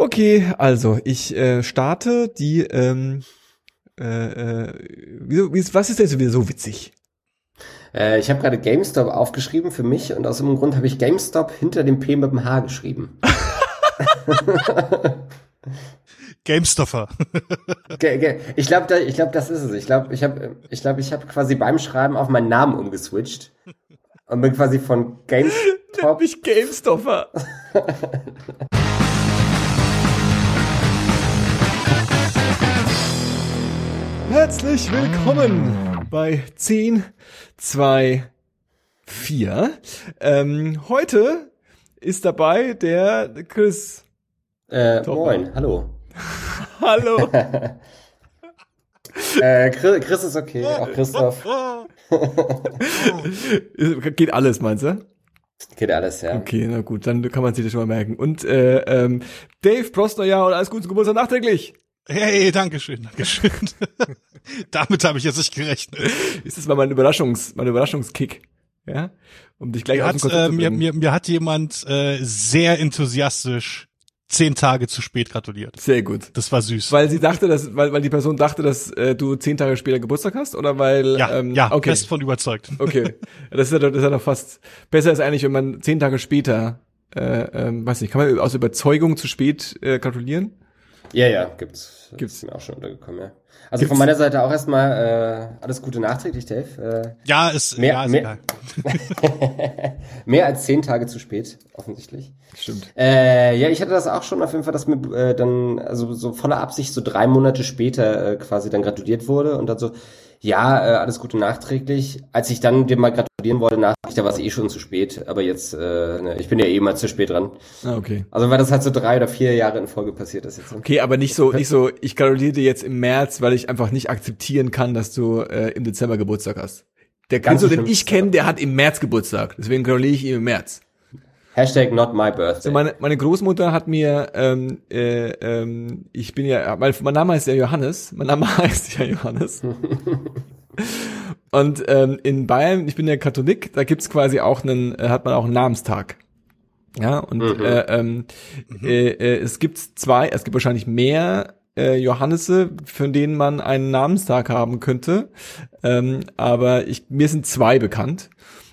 Okay, also ich äh, starte die. Ähm, äh, äh, wieso, wie, was ist denn so wieder so witzig? Äh, ich habe gerade GameStop aufgeschrieben für mich und aus irgendeinem Grund habe ich GameStop hinter dem P mit dem H geschrieben. GameStopper. ich glaube, da, ich glaube, das ist es. Ich glaube, ich habe, ich glaube, ich habe quasi beim Schreiben auf meinen Namen umgeswitcht und bin quasi von GameStop. Nicht GameStopper. Herzlich willkommen bei 10, 2, 4. Ähm, heute ist dabei der Chris. Äh, moin, hallo. hallo. äh, Chris, Chris ist okay, auch Christoph. Geht alles, meinst du? Geht alles, ja. Okay, na gut, dann kann man sich das schon mal merken. Und äh, ähm, Dave, Prost Neujahr und alles Gute zum Geburtstag nachträglich. Hey, danke schön, danke schön. Damit habe ich jetzt nicht gerechnet. Ist das mal mein Überraschungs, mein Überraschungskick? Ja, um dich gleich mir aus dem hat, äh, mir, mir, mir hat jemand äh, sehr enthusiastisch zehn Tage zu spät gratuliert. Sehr gut. Das war süß. Weil sie dachte, dass, weil, weil die Person dachte, dass äh, du zehn Tage später Geburtstag hast, oder weil? Ja, ähm, ja, okay. fest von überzeugt. Okay, das ist ja, das ist ja doch fast besser ist eigentlich, wenn man zehn Tage später, äh, ähm, weiß nicht, kann man aus Überzeugung zu spät äh, gratulieren? Ja, ja, gibt's. Gibt's. Ist mir auch schon untergekommen, ja. Also Gibt's? von meiner Seite auch erstmal äh, alles Gute nachträglich, Dave. Äh, ja, ist mehr, ja, ist mehr, mehr als zehn Tage zu spät, offensichtlich. Stimmt. Äh, ja, ich hatte das auch schon auf jeden Fall, dass mir äh, dann, also so voller Absicht so drei Monate später äh, quasi dann gratuliert wurde und dann so, ja, äh, alles Gute nachträglich. Als ich dann dir mal gratulieren wollte nachträglich, da war es eh schon zu spät. Aber jetzt, äh, ne, ich bin ja eh mal zu spät dran. Ah, okay. Also weil das halt so drei oder vier Jahre in Folge passiert ist jetzt. Okay, aber nicht so, nicht so, ich gratuliere dir jetzt im März, weil ich einfach nicht akzeptieren kann, dass du äh, im Dezember Geburtstag hast. Der Ganz den ich kenne, der hat im März Geburtstag. Deswegen gratuliere ich ihm im März. Hashtag not my birthday. So meine, meine Großmutter hat mir, ähm, äh, ähm, ich bin ja, mein, mein Name heißt ja Johannes, mein Name heißt ja Johannes. Und ähm, in Bayern, ich bin ja Katholik, da gibt's quasi auch einen, äh, hat man auch einen Namenstag. Ja, und mhm. äh, ähm, mhm. äh, äh, es gibt zwei, es gibt wahrscheinlich mehr äh, Johannese, für denen man einen Namenstag haben könnte. Ähm, aber ich, mir sind zwei bekannt.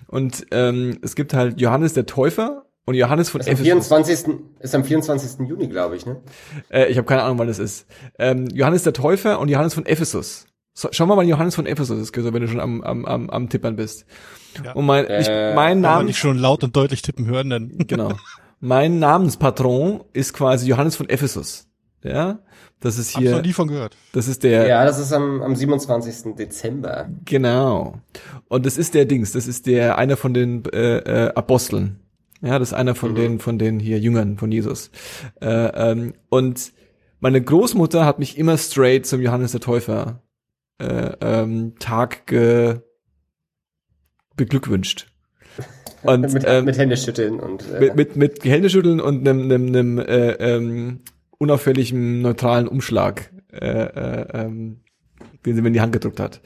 Und ähm, es gibt halt Johannes der Täufer und Johannes von ist am 24. ist am 24. Juni, glaube ich, ne? Äh, ich habe keine Ahnung, wann das ist. Ähm, Johannes der Täufer und Johannes von Ephesus. So, schau mal, wann Johannes von Ephesus ist, wenn du schon am, am, am, am Tippern bist. Ja. Und mein, äh, ich, mein Name. Kann nicht schon laut und deutlich tippen hören, dann. Genau. Mein Namenspatron ist quasi Johannes von Ephesus. Ja. Das ist hier. Hab ich nie von gehört. Das ist der. Ja, das ist am, am 27. Dezember. Genau. Und das ist der Dings. Das ist der einer von den äh, äh, Aposteln. Ja, das ist einer von mhm. den von den hier Jüngern von Jesus. Äh, ähm, und meine Großmutter hat mich immer straight zum Johannes der Täufer äh, ähm, Tag ge beglückwünscht. Und, mit, ähm, mit Händeschütteln und äh, mit, mit, mit Händeschütteln und einem, einem, einem äh, ähm, unauffälligen neutralen Umschlag, äh, äh, ähm, den sie mir in die Hand gedruckt hat.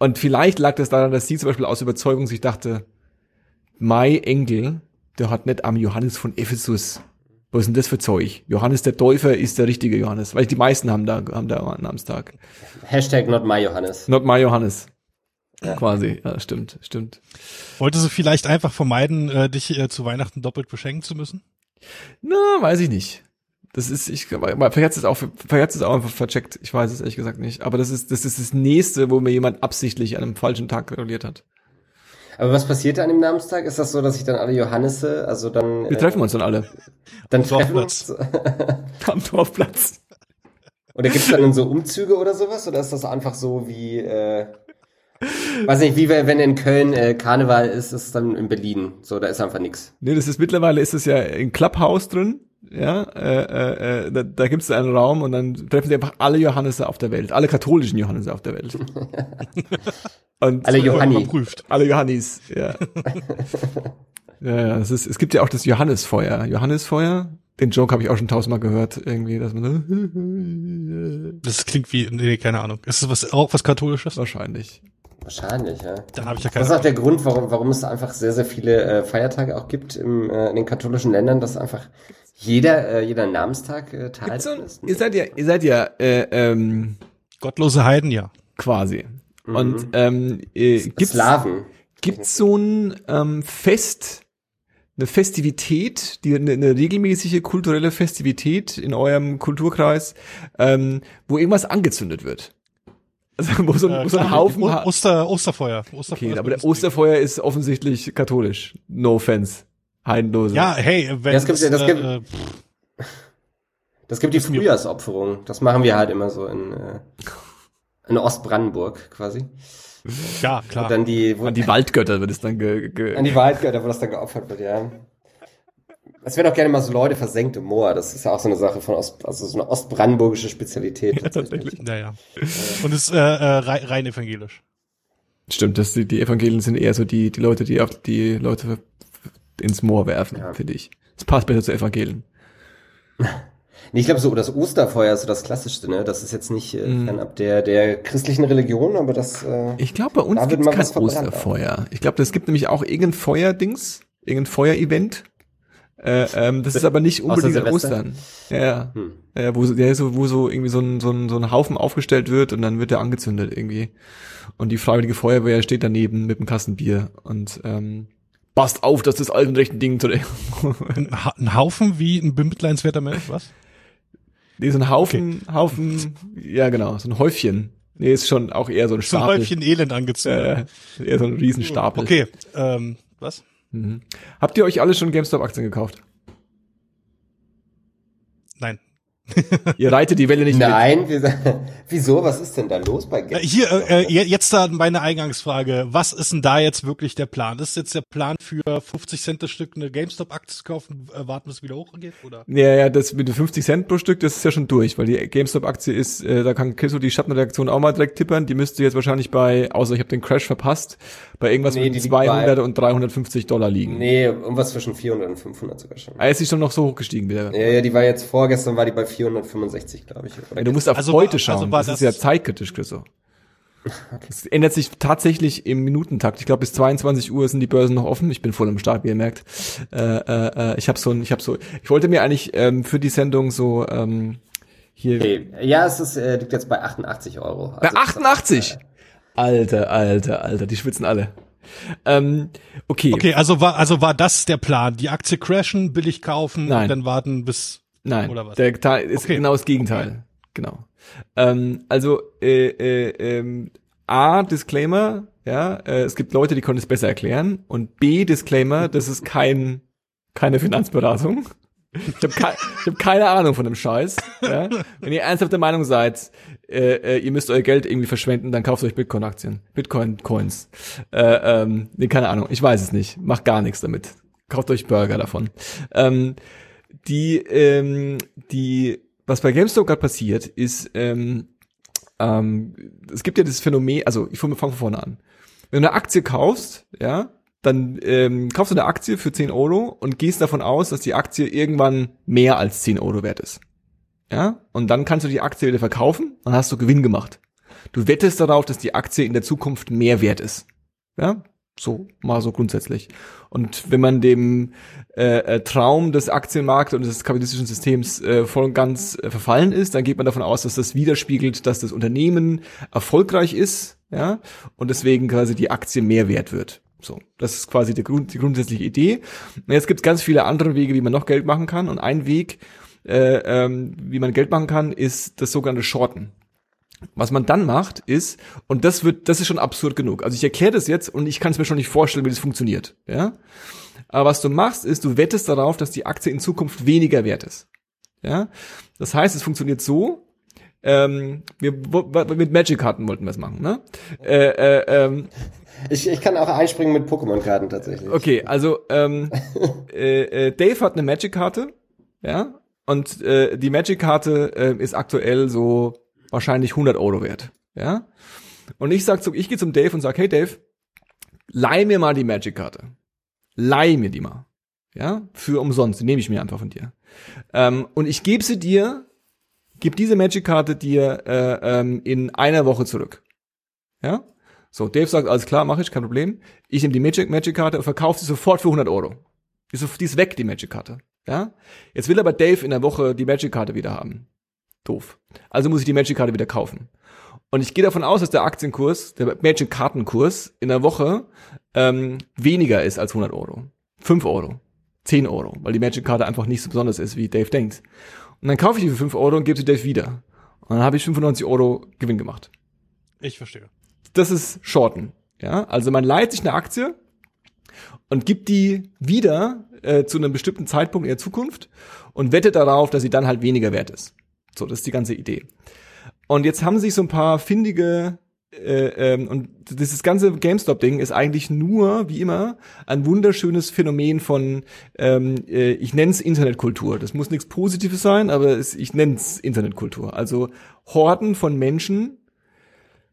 Und vielleicht lag das daran, dass sie zum Beispiel aus Überzeugung sich dachte, Mai Engel, der hat nicht am Johannes von Ephesus. Was ist denn das für Zeug? Johannes der Täufer ist der richtige Johannes, weil die meisten haben da, haben da einen Namenstag. Hashtag not my Johannes. Not my Johannes. Ja. Quasi, ja, stimmt, stimmt. Wolltest du vielleicht einfach vermeiden, äh, dich äh, zu Weihnachten doppelt beschenken zu müssen? Na, weiß ich nicht. Das ist, ich, vielleicht hat es auch, vielleicht hat es auch einfach vercheckt. Ich weiß es ehrlich gesagt nicht. Aber das ist, das ist das nächste, wo mir jemand absichtlich an einem falschen Tag gratuliert hat. Aber was passiert an dem Namenstag? Ist das so, dass ich dann alle Johannisse, also dann. Wir treffen uns dann alle. Dann treffen wir uns. Am Dorfplatz. Oder gibt's dann so Umzüge oder sowas? Oder ist das einfach so wie, äh, weiß nicht, wie wenn in Köln äh, Karneval ist, ist es dann in Berlin. So, da ist einfach nix. Nee, das ist mittlerweile ist es ja in Clubhouse drin. Ja, äh, äh, äh da, da gibt es einen Raum und dann treffen sie einfach alle Johannese auf der Welt, alle katholischen Johannese auf der Welt. und alle Johanni. Alle Johannis, ja. ja, ja, es, ist, es gibt ja auch das Johannesfeuer. Johannesfeuer, den Joke habe ich auch schon tausendmal gehört, irgendwie, dass man. das klingt wie, nee, keine Ahnung. Ist das was, auch was Katholisches? Wahrscheinlich. Wahrscheinlich, ja. Dann habe ich ja keine Das ist auch der Grund, warum, warum es einfach sehr, sehr viele äh, Feiertage auch gibt im, äh, in den katholischen Ländern, dass einfach Jeder, äh, jeder Namenstag äh, teilt so, ein- ist. ihr seid ja, ihr seid ja äh, ähm, Gottlose Heiden, ja. quasi. Und ähm, äh, gibt's, Slaven. gibt's so ein ähm, Fest, eine Festivität, die eine, eine regelmäßige kulturelle Festivität in eurem Kulturkreis, ähm, wo irgendwas angezündet wird? Also wo so, ein- Äh, wo so ein Haufen. Oster, Osterfeuer. Osterfeuer okay, aber der. Osterfeuer ist offensichtlich katholisch. No offense. Heidenlose. Ja, hey, wenn Das gibt's ja, das äh, gibt- äh, Das gibt die Frühjahrsopferung. Das machen wir halt immer so in, äh, in Ostbrandenburg quasi. ja, klar. Und dann die, wo, An die Waldgötter wird es dann ge, ge an die Waldgötter, wo das dann geopfert wird, ja. Es werden auch gerne mal so Leute versenkt im Moor. Das ist ja auch so eine Sache von Ost, also so eine ostbrandenburgische Spezialität. tatsächlich. ja, ja. Und ist äh, äh, rein, rein evangelisch. Stimmt, das, die, die Evangelien sind eher so die, die Leute, die auf die Leute ins Moor werfen, Ja. finde ich. Das passt besser zu Evangelien. Nee, ich glaube so, das Osterfeuer ist so das Klassischste, ne? Das ist jetzt nicht äh, Mhm. fernab der, der christlichen Religion, aber das, äh, Ich glaube, bei uns gibt es kein Osterfeuer. Ich glaube, es gibt nämlich auch irgendein Feuerdings, irgendein Feuerevent. Äh, ähm, das ist aber nicht unbedingt an? Ostern. Ja, ja. hm. Ja, wo, so- ja, so, wo so irgendwie so ein, so, ein, so ein Haufen aufgestellt wird und dann wird er angezündet irgendwie. Und die Freiwillige Feuerwehr steht daneben mit einem Kasten Bier und ähm, passt auf, dass das alten rechten Ding zu Ein, Ha- ein Haufen wie ein bemitleidenswerter Mensch, was? Nee, so ein Haufen, Haufen, ja genau, so ein Häufchen. Nee, ist schon auch eher so ein So ein Stapel. Häufchen Elend angezündet. äh, eher so ein Riesenstapel. Okay, ähm, was? Mhm. Habt ihr euch alle schon GameStop-Aktien gekauft? Nein. Ihr reitet die Welle nicht mit. Nein, wir, wieso? Was ist denn da los bei Geld? Hier, äh, äh, je- jetzt da meine Eingangsfrage. Was ist denn da jetzt wirklich der Plan? Ist jetzt der Plan für 50 Cent das Stück eine GameStop-Aktie zu kaufen, äh, warten, bis es wieder hochgeht? Oder? Ja, ja, das mit den 50 Cent pro Stück, das ist ja schon durch, weil die GameStop-Aktie ist, äh, da kann Kisso die Schattenreaktion auch mal direkt tippern. Die müsste jetzt wahrscheinlich bei, außer ich habe den Crash verpasst, bei irgendwas Nee, mit die liegt 200 bei- und 350 Dollar liegen. Nee, irgendwas zwischen 400 und 500 sogar schon. Ah, ist sie schon noch so hochgestiegen wieder. Ja, ja, die war jetzt vorgestern, war die bei 465, glaube ich. Oder du musst auf Also heute war- schauen. also war das, ist das- ja zeitkritisch, Chriso. Es ändert sich tatsächlich im Minutentakt. Ich glaube, bis 22 Uhr sind die Börsen noch offen. Ich bin voll im Start, wie ihr merkt. Äh, äh, äh, ich habe so ein, ich habe so, ich wollte mir eigentlich ähm, für die Sendung so ähm, hier Okay. Ja, es ist, äh, liegt jetzt bei 88 Euro. bei Also, 88. Alter, alter, alter, die schwitzen alle. Ähm, okay. Okay, also war, also war das der Plan? Die Aktie crashen, billig kaufen Nein. und dann warten bis, Nein, Oder was? der Teil ist Okay. genau das Gegenteil. Genau. Ähm, also äh, äh, ähm, A Disclaimer, ja, äh, es gibt Leute, die können es besser erklären und B Disclaimer, das ist kein keine Finanzberatung. Ich habe ke ich hab keine Ahnung von dem Scheiß. Ja? Wenn ihr ernsthaft der Meinung seid, äh, äh, ihr müsst euer Geld irgendwie verschwenden, dann kauft euch Bitcoin-Aktien, Bitcoin-Coins. Äh, ähm, nee, keine Ahnung, ich weiß es nicht. Macht gar nichts damit. Kauft euch Burger davon. Ähm, die, ähm, die, was bei GameStop gerade passiert, ist, ähm, ähm, es gibt ja das Phänomen, also ich fange von vorne an. Wenn du eine Aktie kaufst, ja, dann ähm, kaufst du eine Aktie für 10 Euro und gehst davon aus, dass die Aktie irgendwann mehr als 10 Euro wert ist. Ja, und dann kannst du die Aktie wieder verkaufen und hast du Gewinn gemacht. Du wettest darauf, dass die Aktie in der Zukunft mehr wert ist. Ja, so mal so grundsätzlich. Und wenn man dem äh, äh, Traum des Aktienmarkts und des kapitalistischen Systems äh, voll und ganz äh, verfallen ist, dann geht man davon aus, dass das widerspiegelt, dass das Unternehmen erfolgreich ist, ja, und deswegen quasi die Aktie mehr wert wird. So, das ist quasi die, Grund, die grundsätzliche Idee. Und jetzt gibt es ganz viele andere Wege, wie man noch Geld machen kann. Und ein Weg, äh, ähm, wie man Geld machen kann, ist das sogenannte Shorten. Was man dann macht, ist, und das wird, das ist schon absurd genug. Also ich erkläre das jetzt und ich kann es mir schon nicht vorstellen, wie das funktioniert. Ja? Aber was du machst, ist, du wettest darauf, dass die Aktie in Zukunft weniger wert ist. Ja? Das heißt, es funktioniert so, ähm, wir, mit Magic-Karten wollten wir es machen, ne? Äh, äh, ähm, Ich, ich kann auch einspringen mit Pokémon-Karten tatsächlich. Okay, also ähm, äh, äh, Dave hat eine Magic-Karte, ja, und äh, die Magic-Karte äh, ist aktuell so wahrscheinlich 100 Euro wert, ja. Und ich sag ich gehe zum Dave und sag, hey Dave, leih mir mal die Magic-Karte, leih mir die mal, ja, für umsonst, die nehme ich mir einfach von dir. Ähm, und ich gebe sie dir, gib diese Magic-Karte dir äh, ähm, in einer Woche zurück, ja. So, Dave sagt, alles klar, mache ich, kein Problem. Ich nehme die Magic Magic Karte und verkaufe sie sofort für 100 Euro. Die ist, die ist weg, die Magic Karte. Ja? Jetzt will aber Dave in der Woche die Magic-Karte wieder haben. Doof. Also muss ich die Magic-Karte wieder kaufen. Und ich gehe davon aus, dass der Aktienkurs, der Magic-Kartenkurs in der Woche ähm, weniger ist als 100 Euro. 5 Euro. 10 Euro. Weil die Magic-Karte einfach nicht so besonders ist, wie Dave denkt. Und dann kaufe ich die für 5 Euro und gebe sie Dave wieder. Und dann habe ich 95 Euro Gewinn gemacht. Ich verstehe. Das ist Shorten. Ja, also man leiht sich eine Aktie und gibt die wieder äh, zu einem bestimmten Zeitpunkt in der Zukunft und wettet darauf, dass sie dann halt weniger wert ist. So, das ist die ganze Idee. Und jetzt haben sich so ein paar findige äh, ähm, und dieses ganze GameStop-Ding ist eigentlich nur, wie immer, ein wunderschönes Phänomen von, ähm, äh, ich nenne es Internetkultur. Das muss nichts Positives sein, aber es, ich nenne es Internetkultur. Also Horden von Menschen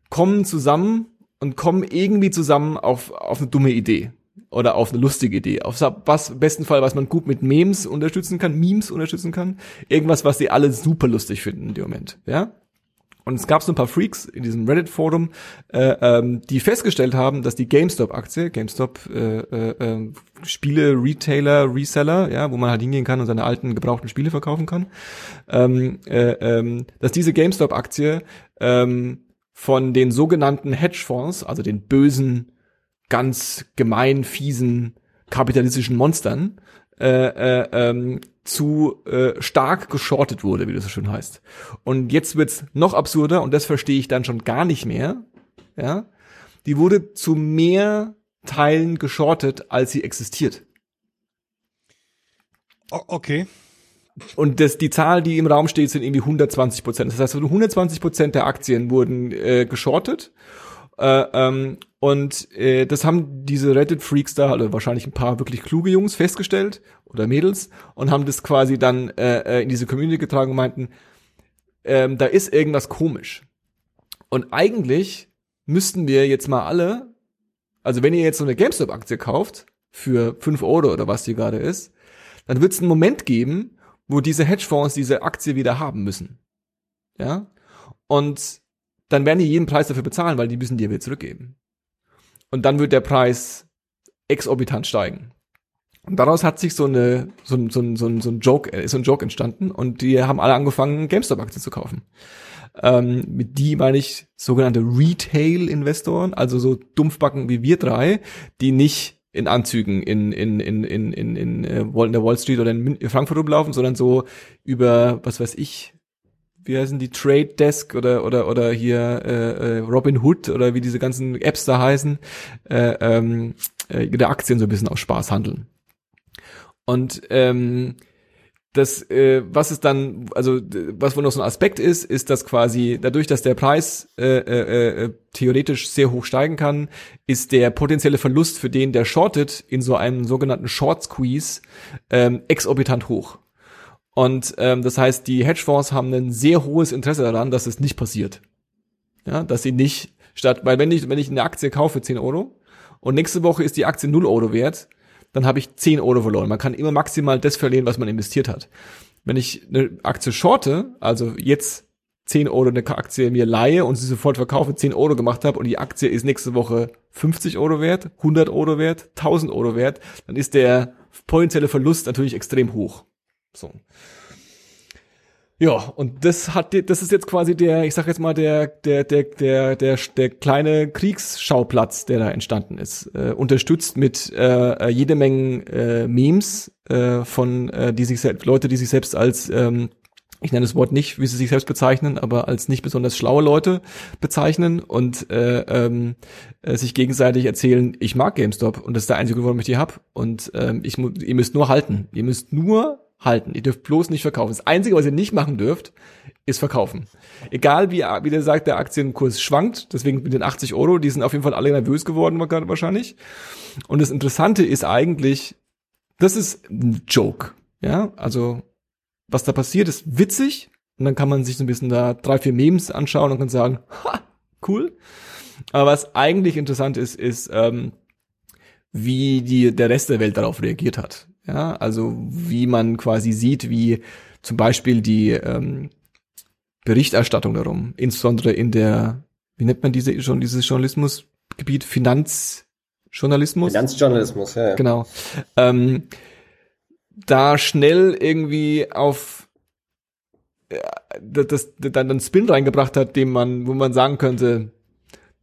kommen zusammen und kommen irgendwie zusammen auf, auf eine dumme Idee oder auf eine lustige Idee. Auf was, besten Fall, was man gut mit Memes unterstützen kann, Memes unterstützen kann. Irgendwas, was die alle super lustig finden in dem Moment, ja. Und es gab so ein paar Freaks in diesem Reddit-Forum, äh, ähm, die festgestellt haben, dass die GameStop-Aktie, GameStop, äh, äh, äh, Spiele, Retailer, Reseller, ja, wo man halt hingehen kann und seine alten gebrauchten Spiele verkaufen kann, ähm, äh, ähm, dass diese GameStop-Aktie ähm, von den sogenannten Hedgefonds, also den bösen, ganz gemein, fiesen, kapitalistischen Monstern, äh, äh, ähm, zu äh, stark geschortet wurde, wie das so schön heißt. Und jetzt wird's noch absurder und das verstehe ich dann schon gar nicht mehr. Ja, die wurde zu mehr Teilen geschortet, als sie existiert. okay. Und das, die Zahl, die im Raum steht, sind irgendwie 120 Prozent. Das heißt, 120 Prozent der Aktien wurden äh, geschortet. Äh, ähm, und äh, das haben diese Reddit-Freaks da, also wahrscheinlich ein paar wirklich kluge Jungs festgestellt oder Mädels und haben das quasi dann äh, äh in diese Community getragen und meinten, ähm, da ist irgendwas komisch. Und eigentlich müssten wir jetzt mal alle, also wenn ihr jetzt so eine GameStop-Aktie kauft, für fünf Euro oder was die gerade ist, dann wird es einen Moment geben, wo diese Hedgefonds diese Aktie wieder haben müssen. Ja? Und dann werden die jeden Preis dafür bezahlen, weil die müssen die wieder zurückgeben. Und dann wird der Preis exorbitant steigen. Und daraus hat sich so eine so ein, so ein, so ein, so ein Joke äh, so ein Joke entstanden und die haben alle angefangen GameStop-Aktien zu kaufen. Ähm, mit die meine ich sogenannte Retail-Investoren, also so Dumpfbacken wie wir drei, die nicht in Anzügen in in in in in, in, äh, in der Wall Street oder in Frankfurt rumlaufen, sondern so über was weiß ich wie heißen die Trade Desk oder oder oder hier äh, äh, Robin Hood oder wie diese ganzen Apps da heißen, äh, ähm, äh, der Aktien so ein bisschen aus Spaß handeln. Und ähm, das, äh, was ist dann, also was wohl noch so ein Aspekt ist, ist, dass quasi dadurch, dass der Preis äh, äh, äh, theoretisch sehr hoch steigen kann, ist der potenzielle Verlust für den, der shortet, in so einem sogenannten Short Squeeze ähm, exorbitant hoch. Und ähm, das heißt, die Hedgefonds haben ein sehr hohes Interesse daran, dass es nicht passiert. Ja, dass sie nicht statt, weil wenn ich, wenn ich eine Aktie kaufe 10 Euro und nächste Woche ist die Aktie 0 Euro wert, dann habe ich 10 Euro verloren. Man kann immer maximal das verlieren, was man investiert hat. Wenn ich eine Aktie shorte, also jetzt 10 Euro eine Aktie mir leihe und sie sofort verkaufe, 10 Euro gemacht habe und die Aktie ist nächste Woche 50 Euro wert, 100 Euro wert, 1000 Euro wert, dann ist der potenzielle Verlust natürlich extrem hoch. So. Ja, und das hat, das ist jetzt quasi der, ich sag jetzt mal, der, der, der, der, der, der kleine Kriegsschauplatz, der da entstanden ist. Äh, unterstützt mit äh, jede Menge äh, Memes äh, von, äh, die sich selbst, Leute, die sich selbst als, ähm, ich nenne das Wort nicht, wie sie sich selbst bezeichnen, aber als nicht besonders schlaue Leute bezeichnen und äh, ähm, äh, sich gegenseitig erzählen, ich mag GameStop und das ist der einzige Grund, warum ich die hab. Und ähm, ich, ihr müsst nur halten. Ihr müsst nur halten. Ihr dürft bloß nicht verkaufen. Das Einzige, was ihr nicht machen dürft, ist verkaufen. Egal wie, wie der sagt, der Aktienkurs schwankt, deswegen mit den 80 Euro, die sind auf jeden Fall alle nervös geworden wahrscheinlich. Und das Interessante ist eigentlich, das ist ein Joke. Ja, also was da passiert, ist witzig. Und dann kann man sich so ein bisschen da drei, vier Memes anschauen und kann sagen, ha, cool. Aber was eigentlich interessant ist, ist, ähm, wie die, der Rest der Welt darauf reagiert hat. Ja, also wie man quasi sieht, wie zum Beispiel die ähm, Berichterstattung darum, insbesondere in der, wie nennt man diese schon dieses Journalismusgebiet, Finanzjournalismus? Finanzjournalismus, ja. Genau. Ähm, da schnell irgendwie auf äh, das, das dann einen Spin reingebracht hat, dem man, wo man sagen könnte,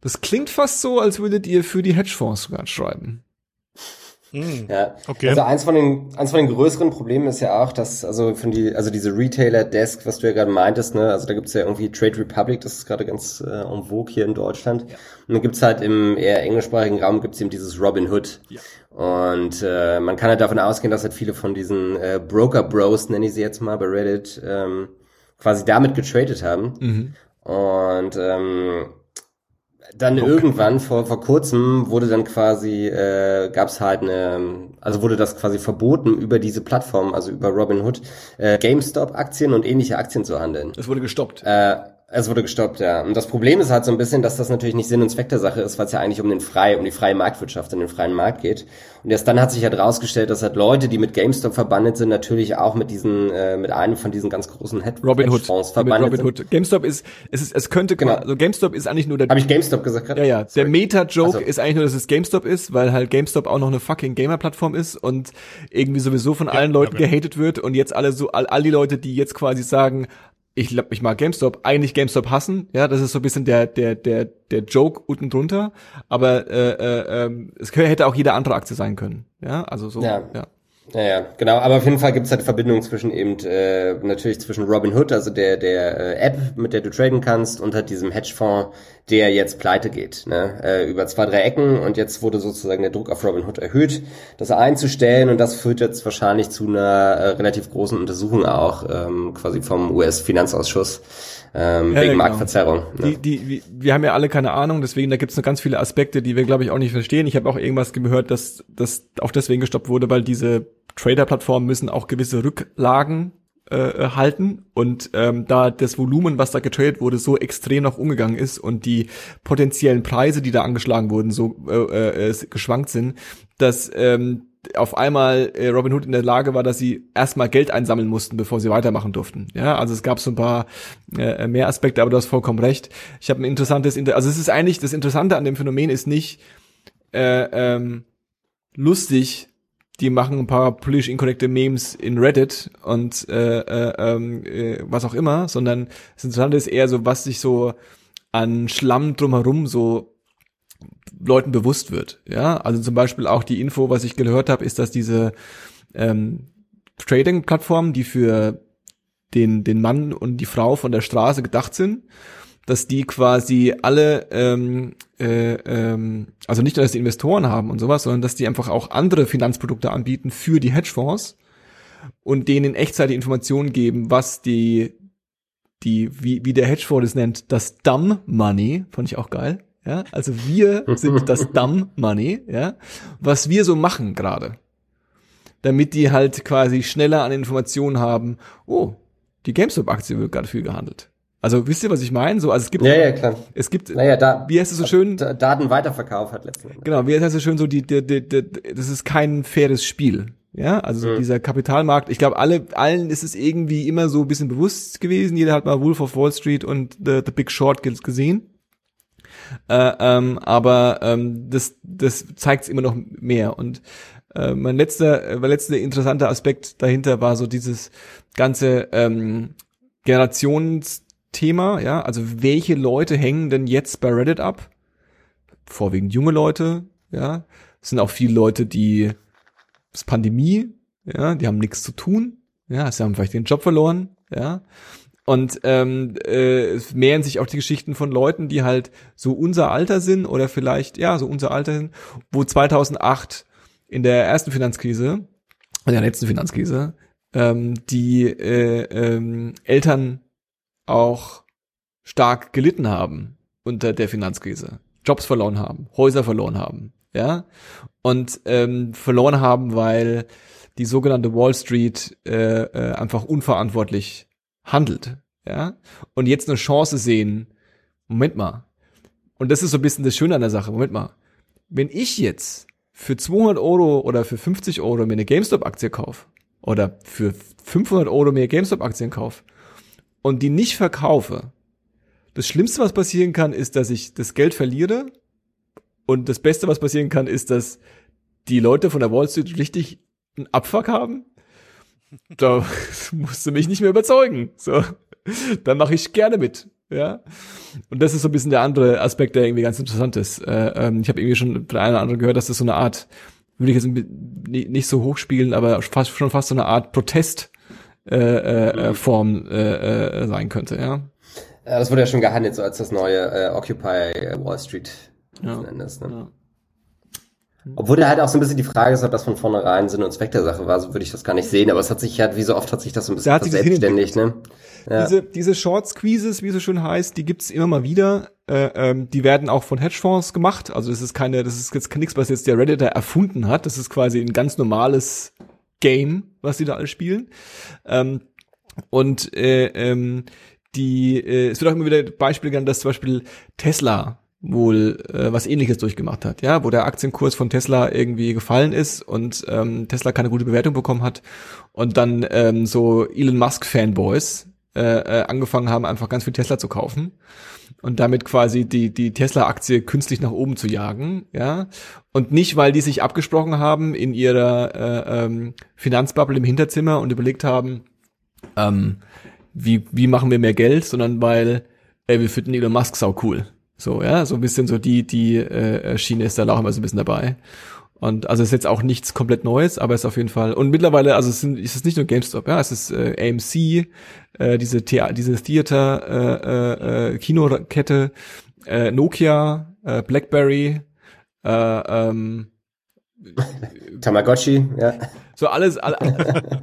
das klingt fast so, als würdet ihr für die Hedgefonds sogar schreiben. Hm. Ja, okay. Also eins von den eins von den größeren Problemen ist ja auch, dass also von die also diese Retailer Desk, was du ja gerade meintest, ne, also da gibt's ja irgendwie Trade Republic, das ist gerade ganz äh, en vogue hier in Deutschland. Ja. Und dann gibt's halt im eher englischsprachigen Raum gibt's eben dieses Robin Hood. Ja. Und äh, man kann halt davon ausgehen, dass halt viele von diesen äh, Broker Bros, nenne ich sie jetzt mal bei Reddit, ähm, quasi damit getradet haben. Mhm. Und ähm, dann okay. irgendwann vor vor kurzem wurde dann quasi äh, gab es halt eine also wurde das quasi verboten über diese Plattform also über Robinhood äh, GameStop Aktien und ähnliche Aktien zu handeln. Es wurde gestoppt. Äh, es wurde gestoppt, ja. Und das Problem ist halt so ein bisschen, dass das natürlich nicht Sinn und Zweck der Sache ist, weil es ja eigentlich um den frei, um die freie Marktwirtschaft und den freien Markt geht. Und erst dann hat sich halt rausgestellt, dass halt Leute, die mit GameStop verbandet sind, natürlich auch mit diesen, äh, mit einem von diesen ganz großen Head Robin Hood. verbandet Robin Hood. GameStop ist, es ist, es könnte, genau. also GameStop ist eigentlich nur der. Habe ich GameStop gesagt gerade? Ja, ja. Der Meta-Joke also. ist eigentlich nur, dass es GameStop ist, weil halt GameStop auch noch eine fucking Gamer-Plattform ist und irgendwie sowieso von ja, allen Leuten ja, gehatet wird und jetzt alle so, all, all die Leute, die jetzt quasi sagen, ich glaube, ich mag GameStop, eigentlich GameStop hassen, ja, das ist so ein bisschen der der der der Joke unten drunter, aber äh, äh, äh, es hätte auch jede andere Aktie sein können, ja, also so, ja. ja. Ja, ja, genau. Aber auf jeden Fall gibt es halt Verbindungen zwischen eben äh, natürlich zwischen Robinhood, also der der äh, App, mit der du traden kannst, und halt diesem Hedgefonds, der jetzt pleite geht, ne? äh, über zwei drei Ecken. Und jetzt wurde sozusagen der Druck auf Robinhood erhöht, das einzustellen. Und das führt jetzt wahrscheinlich zu einer äh, relativ großen Untersuchung auch ähm, quasi vom US-Finanzausschuss ähm, ja, wegen genau. Marktverzerrung. Ne? Die, die, wir haben ja alle keine Ahnung, deswegen da gibt es noch ganz viele Aspekte, die wir glaube ich auch nicht verstehen. Ich habe auch irgendwas gehört, dass das auch deswegen gestoppt wurde, weil diese Trader-Plattformen müssen auch gewisse Rücklagen äh, halten und ähm, da das Volumen, was da getradet wurde, so extrem noch umgegangen ist und die potenziellen Preise, die da angeschlagen wurden, so äh, äh, geschwankt sind, dass ähm, auf einmal äh, Robin Hood in der Lage war, dass sie erstmal Geld einsammeln mussten, bevor sie weitermachen durften. Ja, also es gab so ein paar äh, mehr Aspekte, aber du hast vollkommen recht. Ich habe ein interessantes, Inter also es ist eigentlich das Interessante an dem Phänomen ist nicht äh, ähm, lustig, die machen ein paar politisch inkorrekte Memes in Reddit und äh, äh, ähm, äh, was auch immer, sondern das Interessante ist eher so, was sich so an Schlamm drumherum so Leuten bewusst wird. Ja, also zum Beispiel auch die Info, was ich gehört habe, ist, dass diese ähm, Trading-Plattformen, die für den den Mann und die Frau von der Straße gedacht sind, dass die quasi alle, ähm, äh, ähm, also nicht nur, dass die Investoren haben und sowas, sondern dass die einfach auch andere Finanzprodukte anbieten für die Hedgefonds und denen in Echtzeit die Informationen geben, was die, die, wie, wie der Hedgefonds das nennt, das Dumb Money, fand ich auch geil. Ja, also wir sind das Dumb Money, ja, was wir so machen gerade. Damit die halt quasi schneller an Informationen haben, oh, die GameStop-Aktie wird gerade viel gehandelt. Also wisst ihr, was ich meine? So, also es gibt, ja, ja, klar. es gibt, naja, da, wie heißt es so schön? Datenweiterverkauf hat letztendlich. Genau, wie heißt es so schön so, die, die, die, die, das ist kein faires Spiel. Ja, also mhm. dieser Kapitalmarkt, ich glaube, alle, allen ist es irgendwie immer so ein bisschen bewusst gewesen. Jeder hat mal Wolf of Wall Street und The, The Big Short gesehen. Äh, ähm, aber ähm, das, das zeigt es immer noch mehr. Und äh, mein letzter, äh, mein letzter interessanter Aspekt dahinter war so dieses ganze ähm, Generations Thema, ja, also welche Leute hängen denn jetzt bei Reddit ab? Vorwiegend junge Leute, ja. Es sind auch viele Leute, die es Pandemie, ja, die haben nichts zu tun, ja, sie haben vielleicht den Job verloren, ja. Und ähm, äh, es mehren sich auch die Geschichten von Leuten, die halt so unser Alter sind oder vielleicht, ja, so unser Alter sind, wo 2008 in der ersten Finanzkrise, in der letzten Finanzkrise, ähm, die äh, ähm, Eltern auch stark gelitten haben unter der Finanzkrise, Jobs verloren haben, Häuser verloren haben, ja, und ähm, verloren haben, weil die sogenannte Wall Street äh, äh, einfach unverantwortlich handelt, ja, und jetzt eine Chance sehen. Moment mal, und das ist so ein bisschen das Schöne an der Sache. Moment mal, wenn ich jetzt für 200 Euro oder für 50 Euro mir eine GameStop-Aktie kaufe oder für 500 Euro mir GameStop-Aktien kaufe und die nicht verkaufe, das Schlimmste, was passieren kann, ist, dass ich das Geld verliere. Und das Beste, was passieren kann, ist, dass die Leute von der Wall Street richtig einen Abfuck haben. da musst du mich nicht mehr überzeugen. So, dann mache ich gerne mit. Ja, und das ist so ein bisschen der andere Aspekt, der irgendwie ganz interessant ist. Äh, ähm, ich habe irgendwie schon von einer oder anderen gehört, dass das so eine Art, würde ich jetzt nicht so hochspielen, aber fast, schon fast so eine Art Protest äh, äh, Form äh, äh, sein könnte. Ja. Das wurde ja schon gehandelt, so als das neue äh, Occupy Wall Street Ja. Endes, ne? Ja. Obwohl da halt auch so ein bisschen die Frage ist, ob das von vornherein Sinn und Zweck der Sache war, so würde ich das gar nicht sehen, aber es hat sich halt, wie so oft hat sich das so ein bisschen Da verselbstständigt, ne? Ja. Diese, diese Short Squeezes, wie es so schön heißt, die gibt's immer mal wieder. Äh, ähm, die werden auch von Hedgefonds gemacht. Also das ist keine, das ist jetzt nichts, was jetzt der Redditor erfunden hat. Das ist quasi ein ganz normales Game, was die da alle spielen. Ähm, und äh, ähm, die, äh, es wird auch immer wieder Beispiele genannt, dass zum Beispiel Tesla wohl äh, was ähnliches durchgemacht hat, ja, wo der Aktienkurs von Tesla irgendwie gefallen ist und ähm, Tesla keine gute Bewertung bekommen hat und dann ähm, so Elon Musk Fanboys äh, äh, angefangen haben, einfach ganz viel Tesla zu kaufen und damit quasi die die Tesla Aktie künstlich nach oben zu jagen, ja, und nicht weil die sich abgesprochen haben in ihrer äh, ähm, Finanzbubble im Hinterzimmer und überlegt haben, ähm, wie wie machen wir mehr Geld, sondern weil ey, wir finden Elon Musk sau cool. So, ja, so ein bisschen so die, die äh, Schiene ist da auch immer so ein bisschen dabei. Und also es ist jetzt auch nichts komplett Neues, aber es ist auf jeden Fall. Und mittlerweile, also es sind, ist es nicht nur GameStop, ja, es ist äh, AMC, äh, diese Thea diese Theater äh, äh, Kinokette, äh, Nokia, äh, BlackBerry, äh, ähm, Tamagotchi, ja. so alles, alle,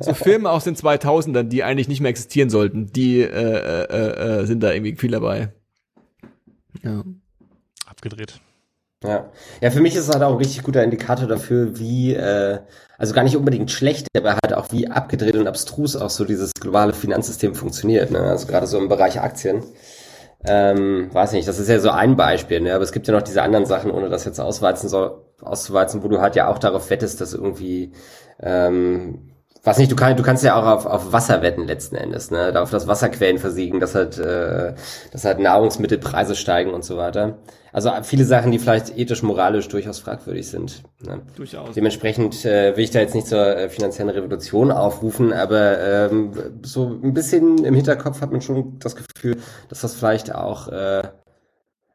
so Filme aus den 2000ern, die eigentlich nicht mehr existieren sollten, die äh, äh, äh, sind da irgendwie viel dabei. Ja. Abgedreht. Ja. ja, für mich ist es halt auch ein richtig guter Indikator dafür, wie, äh, also gar nicht unbedingt schlecht, aber halt auch wie abgedreht und abstrus auch so dieses globale Finanzsystem funktioniert. Ne? Also gerade so im Bereich Aktien. Ähm, weiß nicht, das ist ja so ein Beispiel, ne? aber es gibt ja noch diese anderen Sachen, ohne das jetzt ausweizen soll, auszuweizen, wo du halt ja auch darauf wettest, dass irgendwie ähm, was nicht, du, kann, du kannst ja auch auf, auf Wasser wetten letzten Endes, ne? Auf das Wasserquellen versiegen, dass halt, äh, dass halt Nahrungsmittelpreise steigen und so weiter. Also viele Sachen, die vielleicht ethisch, moralisch durchaus fragwürdig sind. Ne? Durchaus. Dementsprechend äh, will ich da jetzt nicht zur äh, finanziellen Revolution aufrufen, aber ähm, so ein bisschen im Hinterkopf hat man schon das Gefühl, dass das vielleicht auch äh,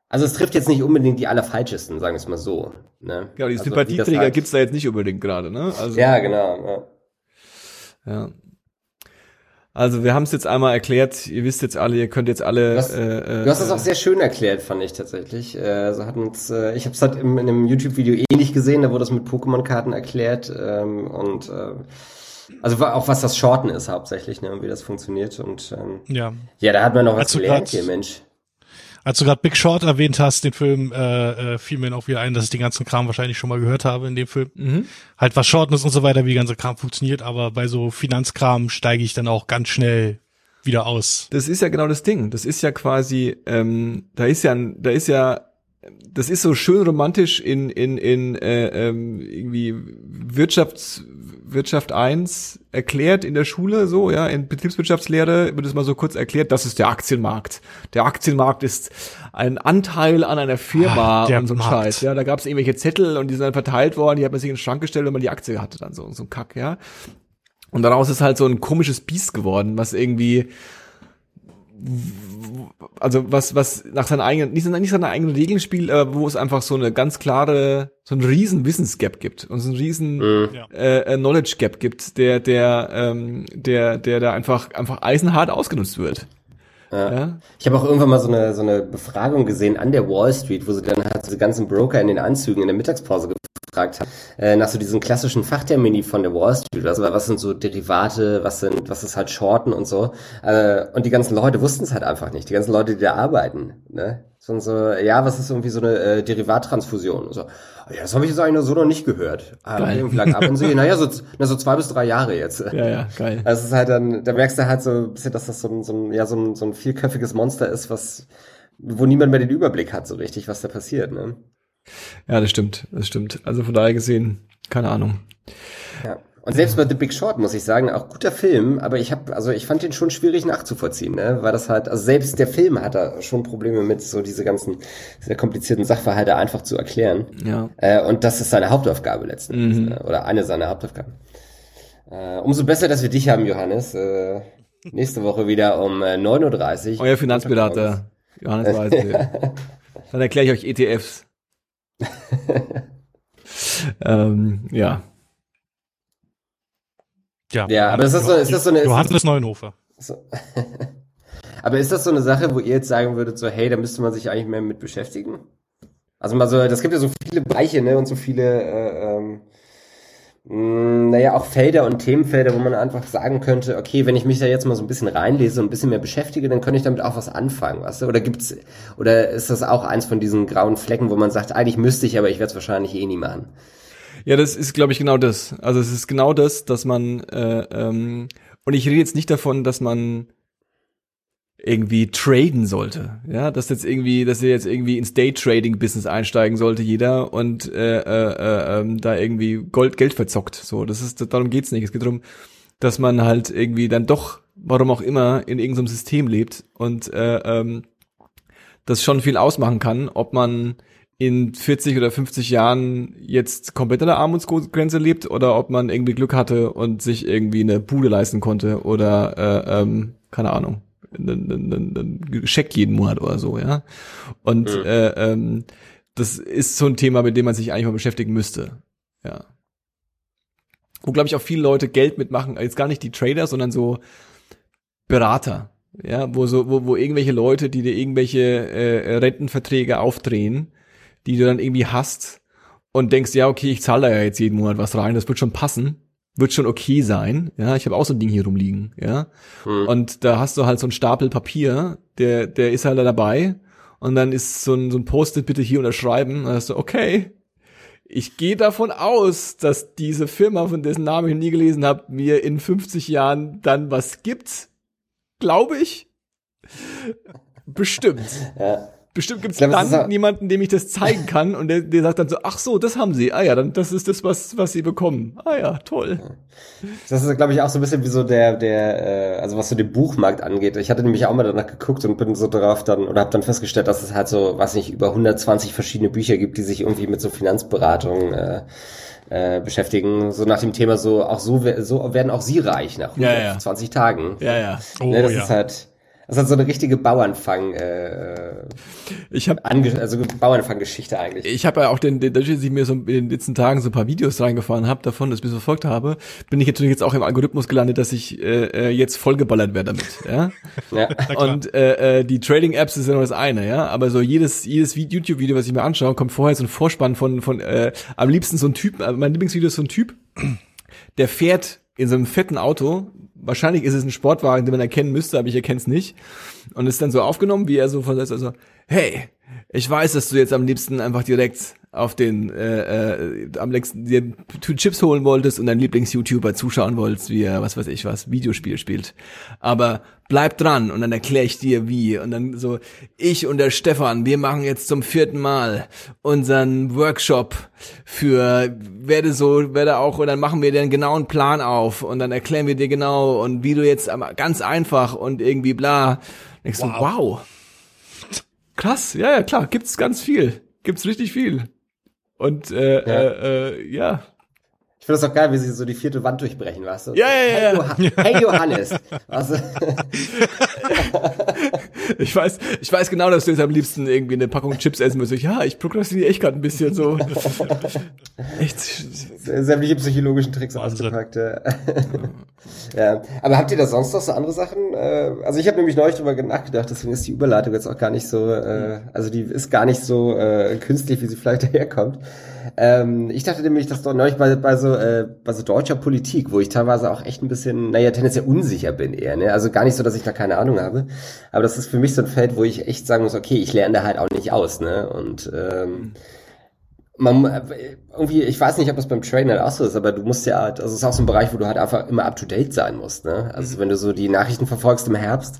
also es trifft jetzt nicht unbedingt die allerfalschesten, sagen wir es mal so. Ne? Ja, die also, Sympathieträger halt, gibt's da jetzt nicht unbedingt gerade, ne? Also, Ja, genau. Ja. Ja. Also wir haben es jetzt einmal erklärt, ihr wisst jetzt alle, ihr könnt jetzt alle. Du hast, äh, äh, du hast das auch sehr schön erklärt, fand ich tatsächlich. Äh, also hatten uns, äh, ich habe es halt im, in einem YouTube-Video ähnlich gesehen, da wurde das mit Pokémon-Karten erklärt ähm, und äh, also auch was das Shorten ist hauptsächlich, ne, und wie das funktioniert und ähm, Ja. ja, da hat man noch was Als du gelernt grad- hier, Mensch. Als du gerade Big Short erwähnt hast, den Film, äh, äh, fiel mir auch wieder ein, dass ich den ganzen Kram wahrscheinlich schon mal gehört habe in dem Film. Mhm. Halt was Shorten ist und so weiter, wie der ganze Kram funktioniert, aber bei so Finanzkram steige ich dann auch ganz schnell wieder aus. Das ist ja genau das Ding. Das ist ja quasi, ähm, da ist ja, da ist ja, das ist so schön romantisch in in in äh, ähm, irgendwie Wirtschafts Wirtschaft 1 erklärt in der Schule so ja in Betriebswirtschaftslehre wird es mal so kurz erklärt das ist der Aktienmarkt. Der Aktienmarkt ist ein Anteil an einer Firma der und so ein Markt. Scheiß. Ja da gab es irgendwelche Zettel und die sind dann verteilt worden die hat man sich in den Schrank gestellt wenn man die Aktie hatte dann so so ein Kack ja. Und daraus ist halt so ein komisches Biest geworden was irgendwie also was was nach seinen eigenen nicht, nicht seine eigenen Regeln spielt, aber wo es einfach so eine ganz klare so ein riesen Wissensgap gibt und so ein riesen Mhm. Ja. äh, äh, Knowledge Gap gibt, der der ähm, der der da einfach einfach eisenhart ausgenutzt wird. Ja. Ja? Ich habe auch irgendwann mal so eine, so eine Befragung gesehen an der Wall Street, wo sie dann halt diese ganzen Broker in den Anzügen in der Mittagspause gefragt haben, äh, nach so diesen klassischen Fachtermini von der Wall Street. Also was sind so Derivate, was sind, was ist halt Shorten und so. Äh, und die ganzen Leute wussten es halt einfach nicht. Die ganzen Leute, die da arbeiten. Ne? So, und so, ja, was ist irgendwie so eine äh, Derivattransfusion? Und so, ja, das habe ich jetzt eigentlich so noch nicht gehört. Ah, Geil. okay, wie lange arbeiten Sie? Naja, so, na, so zwei bis drei Jahre jetzt. Ja, ja, geil. Also es ist halt dann, da merkst du halt so ein bisschen, dass das so ein, so ein, ja, so ein, so ein vierköpfiges Monster ist, was, wo niemand mehr den Überblick hat, so richtig, was da passiert, ne? Ja, das stimmt, das stimmt. Also von daher gesehen, keine Ahnung. Ja. Und selbst bei The Big Short muss ich sagen, auch guter Film, aber ich habe, also ich fand den schon schwierig nachzuvollziehen, ne? Weil das halt, also selbst der Film hat da schon Probleme mit, so diese ganzen sehr komplizierten Sachverhalte einfach zu erklären. Ja. Äh, und das ist seine Hauptaufgabe letzten Endes, Mhm. ne? oder eine seiner Hauptaufgaben. Äh, umso besser, dass wir dich haben, Johannes. Äh, nächste Woche wieder um äh, 9.30 Uhr. Euer Finanzberater, Johannes Weise. Dann erkläre ich euch ETFs. ähm, ja. Ja, Ja, aber ist das so, ist das so eine, Johannes Neuenhofer. so, aber ist das so eine Sache, wo ihr jetzt sagen würdet, so, hey, da müsste man sich eigentlich mehr mit beschäftigen? Also mal so, das gibt ja so viele Bereiche, ne, und so viele, äh, ähm, naja, auch Felder und Themenfelder, wo man einfach sagen könnte, okay, wenn ich mich da jetzt mal so ein bisschen reinlese und ein bisschen mehr beschäftige, dann könnte ich damit auch was anfangen, weißt du? Oder gibt's, oder ist das auch eins von diesen grauen Flecken, wo man sagt, eigentlich müsste ich, aber ich werde es wahrscheinlich eh nie machen? Ja, das ist, glaube ich, genau das. Also es ist genau das, dass man äh, ähm, und ich rede jetzt nicht davon, dass man irgendwie traden sollte, ja, dass jetzt irgendwie, dass ihr jetzt irgendwie ins Day-Trading-Business einsteigen sollte, jeder und äh, äh, äh, ähm, da irgendwie Gold, Geld verzockt. So, das ist, darum geht's nicht. Es geht darum, dass man halt irgendwie dann doch, warum auch immer, in irgendeinem System lebt und äh, ähm, das schon viel ausmachen kann, ob man in 40 oder 50 Jahren jetzt komplett an der Armutsgrenze lebt oder ob man irgendwie Glück hatte und sich irgendwie eine Bude leisten konnte oder äh, ähm, keine Ahnung, einen, einen, einen Scheck jeden Monat oder so, ja. Und Mhm. äh, ähm, das ist so ein Thema, mit dem man sich eigentlich mal beschäftigen müsste, ja. Wo glaube ich auch viele Leute Geld mitmachen, jetzt gar nicht die Trader, sondern so Berater, ja, wo so, wo, wo irgendwelche Leute, die dir irgendwelche äh, Rentenverträge aufdrehen, die du dann irgendwie hast und denkst, ja, okay, ich zahle da ja jetzt jeden Monat was rein, das wird schon passen, wird schon okay sein, ja, ich habe auch so ein Ding hier rumliegen, ja, Hm. und da hast du halt so einen Stapel Papier, der, der ist halt da dabei und dann ist so ein, so ein Post-it bitte hier unterschreiben, und dann hast du, okay, ich gehe davon aus, dass diese Firma, von dessen Namen ich noch nie gelesen habe, mir in 50 Jahren dann was gibt. Glaube ich. Bestimmt. Ja. Bestimmt glaub, es dann niemanden, dem ich das zeigen kann und der, der sagt dann so, ach so, das haben sie. Ah ja, dann das ist das, was, was sie bekommen. Ah ja, toll. Das ist, glaube ich, auch so ein bisschen wie so der, der, äh, also was so den Buchmarkt angeht. Ich hatte nämlich auch mal danach geguckt und bin so drauf dann, oder habe dann festgestellt, dass es halt so, weiß nicht, über 120 verschiedene Bücher gibt, die sich irgendwie mit so Finanzberatung äh, äh, beschäftigen. So nach dem Thema so, auch so, so werden auch sie reich nach Ja, ja. 120 Tagen. Ja, ja. Oh ne, das ja. ist halt, das ist halt so eine richtige Bauernfang, äh, Ich habe ange also Bauernfang-Geschichte eigentlich. Ich habe ja auch den, den, dass ich mir so in den letzten Tagen so ein paar Videos reingefahren habe, davon, das ich bis verfolgt habe, bin ich natürlich jetzt auch im Algorithmus gelandet, dass ich äh, äh, jetzt vollgeballert werde damit. Ja? Ja. Und äh, äh, die Trading-Apps ist ja nur das eine, ja. Aber so jedes, jedes Vi- YouTube-Video, was ich mir anschaue, kommt vorher so ein Vorspann von, von äh, am liebsten so ein Typ, äh, mein Lieblingsvideo ist so ein Typ, der fährt in so einem fetten Auto. Wahrscheinlich ist es ein Sportwagen, den man erkennen müsste, aber ich erkenne es nicht. Und ist dann so aufgenommen, wie er so von selbst also, hey, ich weiß, dass du jetzt am liebsten einfach direkt auf den äh, äh, am liebsten dir Chips holen wolltest und deinen Lieblings-YouTuber zuschauen wolltest, wie er, was weiß ich was, Videospiel spielt. Aber bleib dran und dann erkläre ich dir wie. Und dann so, ich und der Stefan, wir machen jetzt zum vierten Mal unseren Workshop für werde so, werde auch, und dann machen wir dir einen genauen Plan auf und dann erklären wir dir genau und wie du jetzt ganz einfach und irgendwie bla. So, Wow. wow. Krass, ja, ja, klar, gibt's ganz viel. Gibt's richtig viel. Und äh, Ja. äh, äh, ja. Ich finde das auch geil, wie sie so die vierte Wand durchbrechen, weißt du? Ja, ja, ja, Hey, ja. Johann hey Johannes. Weißt du? Ich weiß, ich weiß genau, dass du jetzt am liebsten irgendwie eine Packung Chips essen müsstest. Ja, ich prokrastiniere echt gerade ein bisschen so. echt. sämtliche psychologischen Tricks ausgepackt. Ja. ja. Aber habt ihr da sonst noch so andere Sachen? Äh, Also ich habe nämlich neulich drüber nachgedacht, deswegen ist die Überleitung jetzt auch gar nicht so, äh, also die ist gar nicht so äh, künstlich, wie sie vielleicht daherkommt. Ähm, ich dachte nämlich, dass doch neulich bei, bei so äh, bei so deutscher Politik, wo ich teilweise auch echt ein bisschen, naja, tendenziell unsicher bin eher, ne? Also gar nicht so, dass ich da keine Ahnung habe. Aber das ist für mich so ein Feld, wo ich echt sagen muss, okay, ich lerne da halt auch nicht aus, ne? Und ähm, man äh, irgendwie, ich weiß nicht, ob das beim Traden halt auch so ist, aber du musst ja, halt- also es ist auch so ein Bereich, wo du halt einfach immer up to date sein musst. Ne? Also wenn du so die Nachrichten verfolgst im Herbst,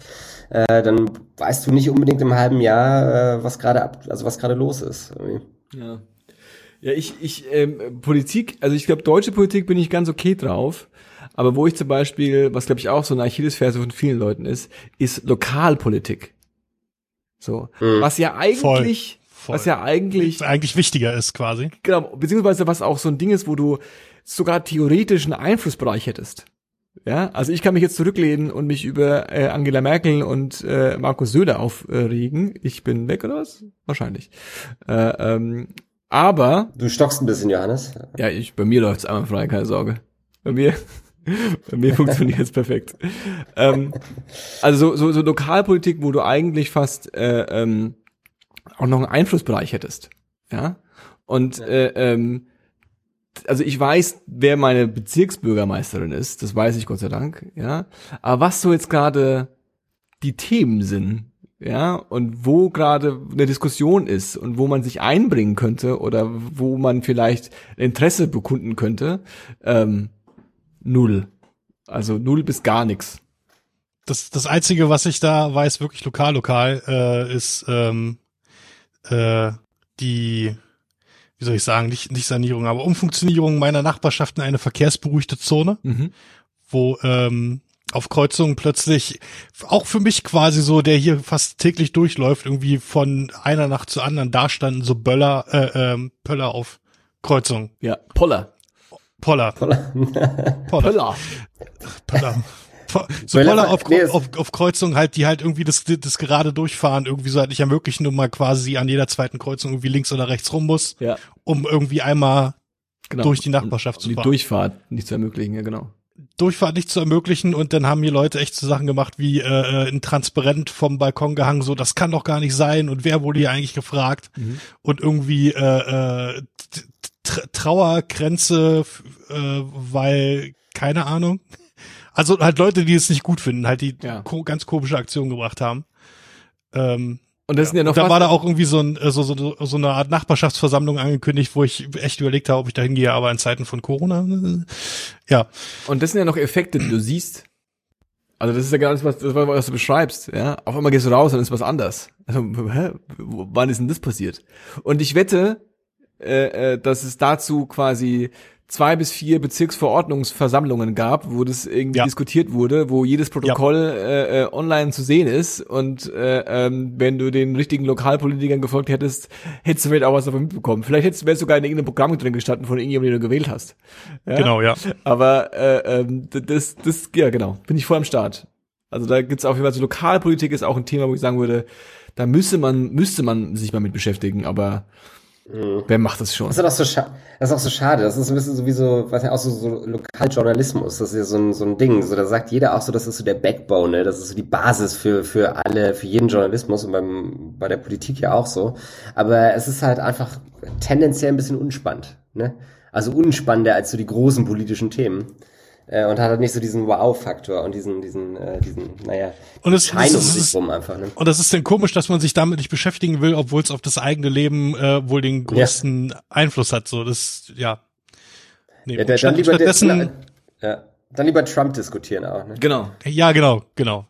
äh, dann weißt du nicht unbedingt im halben Jahr, äh, was gerade ab, also was gerade los ist. Irgendwie. Ja. Ja, ich, ich, ähm, Politik, also ich glaube, deutsche Politik bin ich ganz okay drauf. Aber wo ich zum Beispiel, was glaube ich auch so eine Achillesferse von vielen Leuten ist, ist Lokalpolitik. So. Mhm. Was ja eigentlich, Voll. was ja eigentlich eigentlich wichtiger ist quasi. Genau, beziehungsweise was auch so ein Ding ist, wo du, sogar theoretischen Einflussbereich hättest. Ja, also ich kann mich jetzt zurücklehnen und mich über äh, Angela Merkel und äh, Markus Söder aufregen. Ich bin weg oder was? Wahrscheinlich. Äh, ähm, aber du stockst ein bisschen, Johannes. Ja, ich bei mir läuft's einmal frei, keine Sorge. Bei mir, bei mir funktioniert es perfekt. Ähm, also so, so, so Lokalpolitik, wo du eigentlich fast äh, ähm, auch noch einen Einflussbereich hättest. Ja. Und äh, ähm, also ich weiß, wer meine Bezirksbürgermeisterin ist, das weiß ich Gott sei Dank, ja. Aber was so jetzt gerade die Themen sind, ja, und wo gerade eine Diskussion ist und wo man sich einbringen könnte oder wo man vielleicht Interesse bekunden könnte, ähm, null. Also null bis gar nichts. Das, das Einzige, was ich da weiß, wirklich lokal, lokal, äh, ist ähm, äh, die wie soll ich sagen, nicht, nicht Sanierung, aber Umfunktionierung meiner Nachbarschaft in eine verkehrsberuhigte Zone, mhm. wo ähm, auf Kreuzungen plötzlich auch für mich quasi so, der hier fast täglich durchläuft, irgendwie von einer Nacht zur anderen da standen so Böller, äh, ähm, Pöller auf Kreuzungen. Ja, Poller. Poller. Poller. Poller. Poller so Poller auf, nee, auf, auf Kreuzungen halt, die halt irgendwie das, das gerade durchfahren irgendwie so halt nicht ermöglichen und mal quasi an jeder zweiten Kreuzung irgendwie links oder rechts rum muss, ja. um irgendwie einmal genau. durch die Nachbarschaft um, zu fahren. Die Durchfahrt nicht zu ermöglichen, ja genau. Durchfahrt nicht zu ermöglichen und dann haben hier Leute echt so Sachen gemacht wie äh, ein Transparent vom Balkon gehangen, so das kann doch gar nicht sein und wer wurde hier eigentlich gefragt mhm. und irgendwie äh, äh, Trauergrenze, äh, weil keine Ahnung. Also halt Leute, die es nicht gut finden, halt die ja. ko ganz komische Aktionen gebracht haben. Ähm, und das ja. sind ja noch. da war da auch irgendwie so, ein, äh, so, so, so eine Art Nachbarschaftsversammlung angekündigt, wo ich echt überlegt habe, ob ich da hingehe, aber in Zeiten von Corona. Äh, ja. Und das sind ja noch Effekte, die du siehst. Also das ist ja gar nicht was, das war, was du beschreibst, ja. Auf einmal gehst du raus und ist was anders. Also, hä? Wann ist denn das passiert? Und ich wette, äh, äh, dass es dazu quasi zwei bis vier Bezirksverordnungsversammlungen gab, wo das irgendwie ja. diskutiert wurde, wo jedes Protokoll ja. äh, äh, online zu sehen ist und äh, ähm, wenn du den richtigen Lokalpolitikern gefolgt hättest, hättest du vielleicht auch was davon mitbekommen. Vielleicht hättest du sogar in irgendeinem Programm drin gestanden von irgendjemandem, den du gewählt hast. Ja? Genau, ja. Aber äh, ähm, das, das, ja genau, bin ich voll am Start. Also da gibt's auf jeden Fall so Lokalpolitik ist auch ein Thema, wo ich sagen würde, da müsste man müsste man sich mal mit beschäftigen, aber Mhm. Wer macht das schon? Das ist, auch so das ist auch so schade. Das ist ein bisschen so wie so, weiß nicht, auch so, so Lokaljournalismus. Das ist ja so ein, so ein Ding. So, da sagt jeder auch so, das ist so der Backbone, ne? Das ist so die Basis für, für alle, für jeden Journalismus und beim, bei der Politik ja auch so. Aber es ist halt einfach tendenziell ein bisschen unspannend, ne? Also unspannender als so die großen politischen Themen äh, und hat halt nicht so diesen Wow-Faktor und diesen, diesen, äh, diesen, naja, und es, Schein um sich rum einfach. Ne? Und das ist dann komisch, dass man sich damit nicht beschäftigen will, obwohl es auf das eigene Leben äh, wohl den größten ja. Einfluss hat. So, das, ja. Nee, ja, der, dann lieber stattdessen, ja, dann lieber Trump diskutieren auch. Ne? Genau. Ja, genau, genau.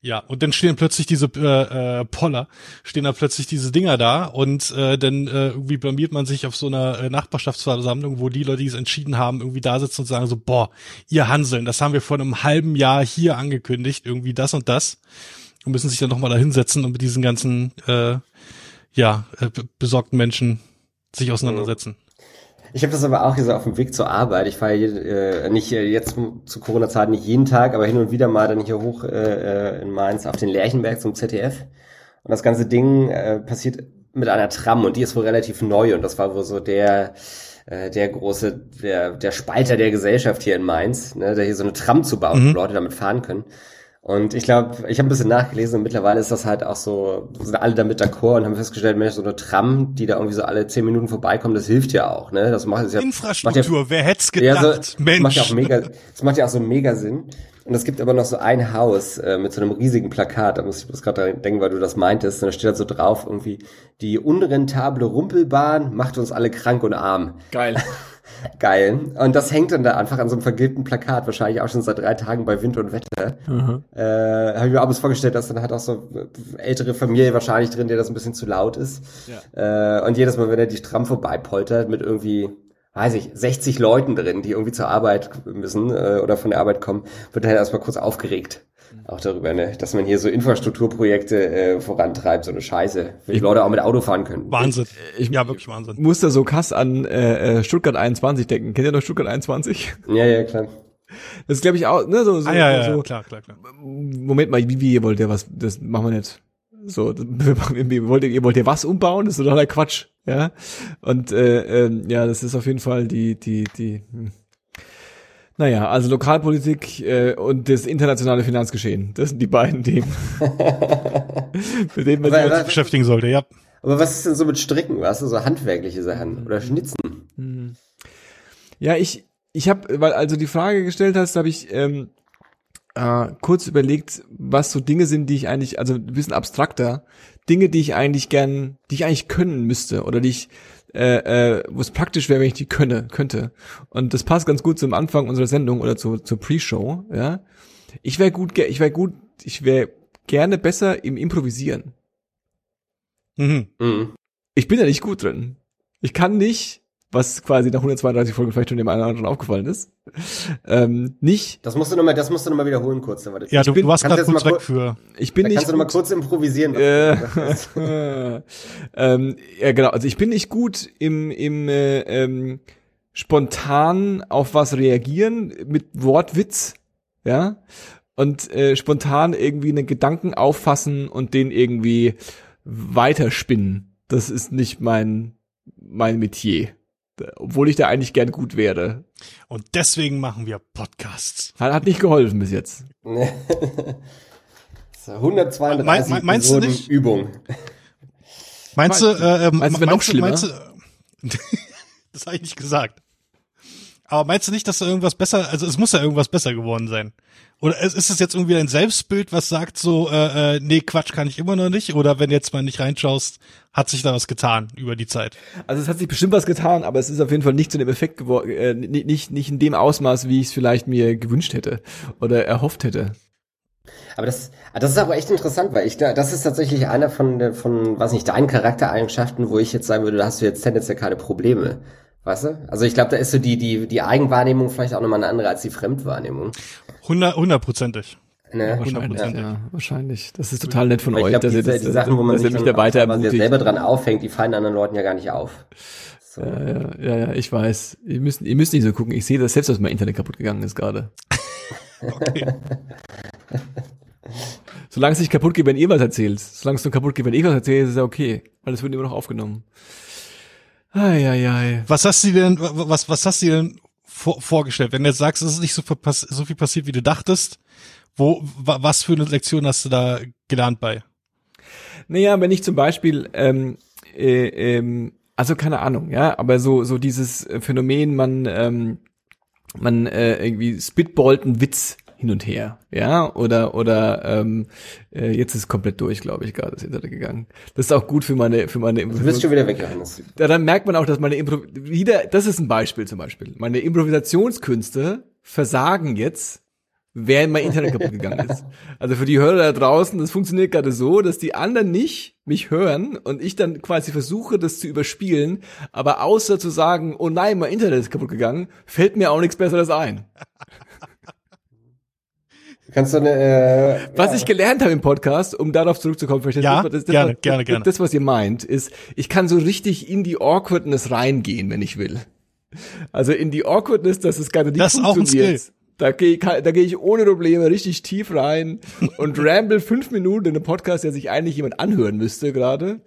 Ja, und dann stehen plötzlich diese äh, äh, Poller, stehen da plötzlich diese Dinger da und äh, dann äh, irgendwie blamiert man sich auf so einer äh, Nachbarschaftsversammlung, wo die Leute, die es entschieden haben, irgendwie da sitzen und sagen so, boah, ihr Hanseln, das haben wir vor einem halben Jahr hier angekündigt, irgendwie das und das und müssen sich dann nochmal da hinsetzen und mit diesen ganzen äh, ja, äh, besorgten Menschen sich auseinandersetzen. Ich habe das aber auch hier so auf dem Weg zur Arbeit. Ich fahre äh, nicht äh, jetzt zu Corona-Zeiten nicht jeden Tag, aber hin und wieder mal dann hier hoch äh, äh in Mainz auf den Lerchenberg zum ZDF. Und das ganze Ding äh, passiert mit einer Tram und die ist wohl relativ neu und das war wohl so der äh, der große, der, der Spalter der Gesellschaft hier in Mainz, ne, der hier so eine Tram zu bauen, mhm. wo Leute damit fahren können. Und ich glaube, ich habe ein bisschen nachgelesen und mittlerweile ist das halt auch so, sind alle damit d'accord und haben festgestellt, Mensch, so eine Tram, die da irgendwie so alle zehn Minuten vorbeikommt, das hilft ja auch, ne? Das macht es ja. Infrastruktur, macht ja, wer hätte es gedacht? Ja, so, Mensch. Macht ja auch mega, das macht ja auch so mega Sinn. Und es gibt aber noch so ein Haus äh, mit so einem riesigen Plakat, da muss ich bloß gerade denken, weil du das meintest. Und da steht halt so drauf irgendwie, die unrentable Rumpelbahn macht uns alle krank und arm. Geil. Geil. Und das hängt dann da einfach an so einem vergilbten Plakat, wahrscheinlich auch schon seit drei Tagen bei Wind und Wetter. Mhm. Äh, Habe ich mir abends vorgestellt, dass dann halt auch so ältere Familie wahrscheinlich drin, der das ein bisschen zu laut ist. Ja. Äh, und jedes Mal, wenn er die Stramm vorbeipoltert mit irgendwie weiß ich, 60 Leuten drin, die irgendwie zur Arbeit müssen äh, oder von der Arbeit kommen, wird er halt erstmal kurz aufgeregt. Auch darüber, ne, dass man hier so Infrastrukturprojekte äh, vorantreibt, so eine Scheiße, wenn die Leute auch mit Auto fahren können. Wahnsinn. Ich- ja, wirklich Wahnsinn. Muss da so krass an äh, äh, Stuttgart 21 denken. Kennt ihr noch Stuttgart 21? Ja, ja, klar. Das ist, glaube ich, auch, ne, so, so, Ah, ja, ja, so ja, klar, klar, klar. Moment mal, wie, wie ihr wollt ihr was, das machen wir nicht. So, ihr wollt, ihr wollt ihr was umbauen? Das ist totaler Quatsch, ja. Und äh, ähm, ja, das ist auf jeden Fall die, die, die. Naja, also Lokalpolitik äh, und das internationale Finanzgeschehen. Das sind die beiden Themen. Mit denen man sich aber- Beschäftigen sollte, ja. Aber was ist denn so mit Stricken, weißt du, so handwerkliche Sachen oder Schnitzen? Ja, ich, ich habe, weil also die Frage gestellt hast, habe ich ähm, äh, kurz überlegt, was so Dinge sind, die ich eigentlich, also ein bisschen abstrakter, Dinge, die ich eigentlich gern, die ich eigentlich können müsste oder die ich, äh, äh, wo es praktisch wäre, wenn ich die könne, könnte. Und das passt ganz gut zum Anfang unserer Sendung oder zu, zur Pre-Show, ja. Ich wäre gut, ich wäre gut, ich wäre gerne besser im Improvisieren. Mhm. Mhm. Ich bin da nicht gut drin. Ich kann nicht, was quasi nach 132 Folgen vielleicht schon dem einen oder anderen aufgefallen ist, ähm, nicht, Das musst du nochmal, das musst du noch mal wiederholen kurz. Dann war das Ja, du, bin- du warst gerade jetzt kurz mal weg für. ich bin da nicht kannst du noch mal gut, kurz improvisieren. äh, ähm, ja genau, also ich bin nicht gut im, im äh, ähm, spontan auf was reagieren mit Wortwitz, ja, und äh, spontan irgendwie einen Gedanken auffassen und den irgendwie weiterspinnen. Das ist nicht mein mein Metier. Obwohl ich da eigentlich gern gut wäre. Und deswegen machen wir Podcasts. Hat, hat nicht geholfen bis jetzt. So, 132 Me- me- meinst du Episoden nicht? Übung. Meinst du, äh, äh, Meinst du, wär noch schlimmer? Meinst du, das habe ich nicht gesagt. Aber meinst du nicht, dass da irgendwas besser, also es muss ja irgendwas besser geworden sein? Oder ist ist es jetzt irgendwie ein Selbstbild, was sagt so, äh, äh, nee, Quatsch kann ich immer noch nicht? Oder wenn jetzt mal nicht reinschaust, hat sich da was getan über die Zeit? Also es hat sich bestimmt was getan, aber es ist auf jeden Fall nicht zu dem Effekt geworden, äh, nicht, nicht, nicht in dem Ausmaß, wie ich es vielleicht mir gewünscht hätte oder erhofft hätte. Aber das, ah, das ist aber echt interessant, weil ich da, das ist tatsächlich einer von, der- von, weiß nicht, deinen Charaktereigenschaften, wo ich jetzt sagen würde, da hast du jetzt tendenziell keine Probleme. Weißt du? Also ich glaube, da ist so die, die, die Eigenwahrnehmung vielleicht auch nochmal eine andere als die Fremdwahrnehmung. Hundert- Hundertprozentig. Ne? Wahrscheinlich, Hundertprozentig. ja, wahrscheinlich. Das ist total nett von ich euch, glaube, dass ihr diese, das, die Sachen, wo man dass ihr sich mich dann da weiter quasi ermutigt. selber dran aufhängt, die fallen anderen Leuten ja gar nicht auf. So. Ja, ja, ja, ja, ich weiß. Ihr müsst, ihr müsst nicht so gucken. Ich sehe das selbst, dass mein Internet kaputt gegangen ist gerade. Okay. Solange es nicht kaputt geht, wenn ihr was erzählt. Solange es nur kaputt geht, wenn ich was erzähle, ist es ja okay. Weil es wird immer noch aufgenommen. Ai, ai, ai. Was hast du denn, was, was hast du denn vor, vorgestellt? Wenn du jetzt sagst, es ist nicht so, so viel passiert, wie du dachtest, wo, wa, was für eine Lektion hast du da gelernt bei? Naja, wenn ich zum Beispiel, ähm, äh, ähm, also keine Ahnung, ja, aber so, so dieses Phänomen, man, ähm, man äh, irgendwie spitballt einen Witz hin und her, ja, oder oder ähm, äh, jetzt ist komplett durch, glaube ich, gerade das Internet gegangen. Das ist auch gut für meine für meine Du bist schon wieder weg, Johannes. ja, dann merkt man auch, dass meine Impro wieder, das ist ein Beispiel zum Beispiel. Meine Improvisationskünste versagen jetzt, während mein Internet kaputt gegangen ist. Also für die Hörer da draußen, das funktioniert gerade so, dass die anderen nicht mich hören und ich dann quasi versuche, das zu überspielen, aber außer zu sagen, oh nein, mein Internet ist kaputt gegangen, fällt mir auch nichts Besseres ein. Kannst du eine, äh, Was ja, ich gelernt habe im Podcast, um darauf zurückzukommen, vielleicht Ja, das, das, das, gerne, was, gerne, das, gerne. das, was ihr meint, ist, ich kann so richtig in die Awkwardness reingehen, wenn ich will. Also in die Awkwardness, dass es gerade nicht Das ist auch ein funktioniert. Skill. Da gehe ich, da gehe ich ohne Probleme richtig tief rein und ramble fünf Minuten in einem Podcast, der sich eigentlich jemand anhören müsste gerade,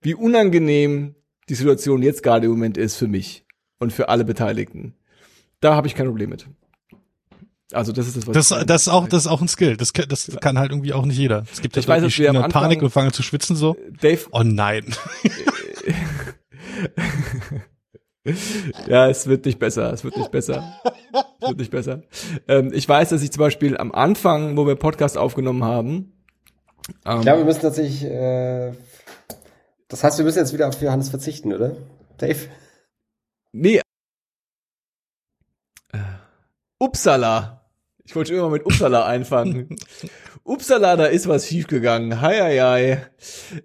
wie unangenehm die Situation jetzt gerade im Moment ist für mich und für alle Beteiligten. Da habe ich kein Problem mit. Also das ist das, was Das, ich das ist auch, das ist auch ein Skill. Das, kann- das kann halt irgendwie auch nicht jeder. Es gibt ja Ich weiß, Leute, dass die wir am Anfang- Panik und fangen zu schwitzen so. Dave, Oh nein. Ja, es wird nicht besser, es wird nicht besser. Es wird nicht besser. Ähm, ich weiß, dass ich zum Beispiel am Anfang, wo wir Podcast aufgenommen haben, ähm, Ich glaube, wir müssen tatsächlich, äh, das heißt, wir müssen jetzt wieder auf Johannes verzichten, oder? Dave? nee, äh, Uppsala. Ich wollte schon immer mit Uppsala einfangen. Upsala, da ist was schiefgegangen. Hi, hi, hi.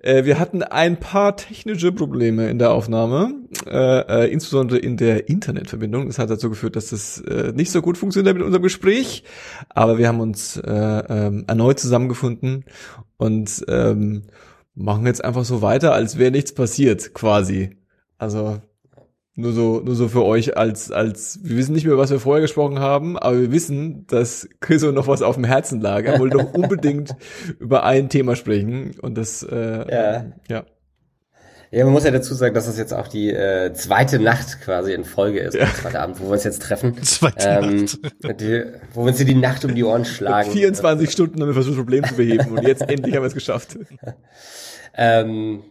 Äh, wir hatten ein paar technische Probleme in der Aufnahme, äh, äh, insbesondere in der Internetverbindung. Das hat dazu geführt, dass das äh, nicht so gut funktioniert mit unserem Gespräch. Aber wir haben uns äh, ähm, erneut zusammengefunden und ähm, machen jetzt einfach so weiter, als wäre nichts passiert, quasi. Also nur so, nur so für euch als, als, wir wissen nicht mehr, was wir vorher gesprochen haben, aber wir wissen, dass Chriso noch was auf dem Herzen lag. Er wollte doch unbedingt über ein Thema sprechen und das, äh, Ja. ja. Ja, man muss ja dazu sagen, dass das jetzt auch die äh, zweite Nacht quasi in Folge ist, Ja. der zweite Abend, wo wir uns jetzt treffen. Zweite Ähm, Nacht. die, wo wir uns hier die Nacht um die Ohren schlagen. 24 Stunden haben wir versucht, das Problem zu beheben und jetzt endlich haben wir es geschafft. Ähm,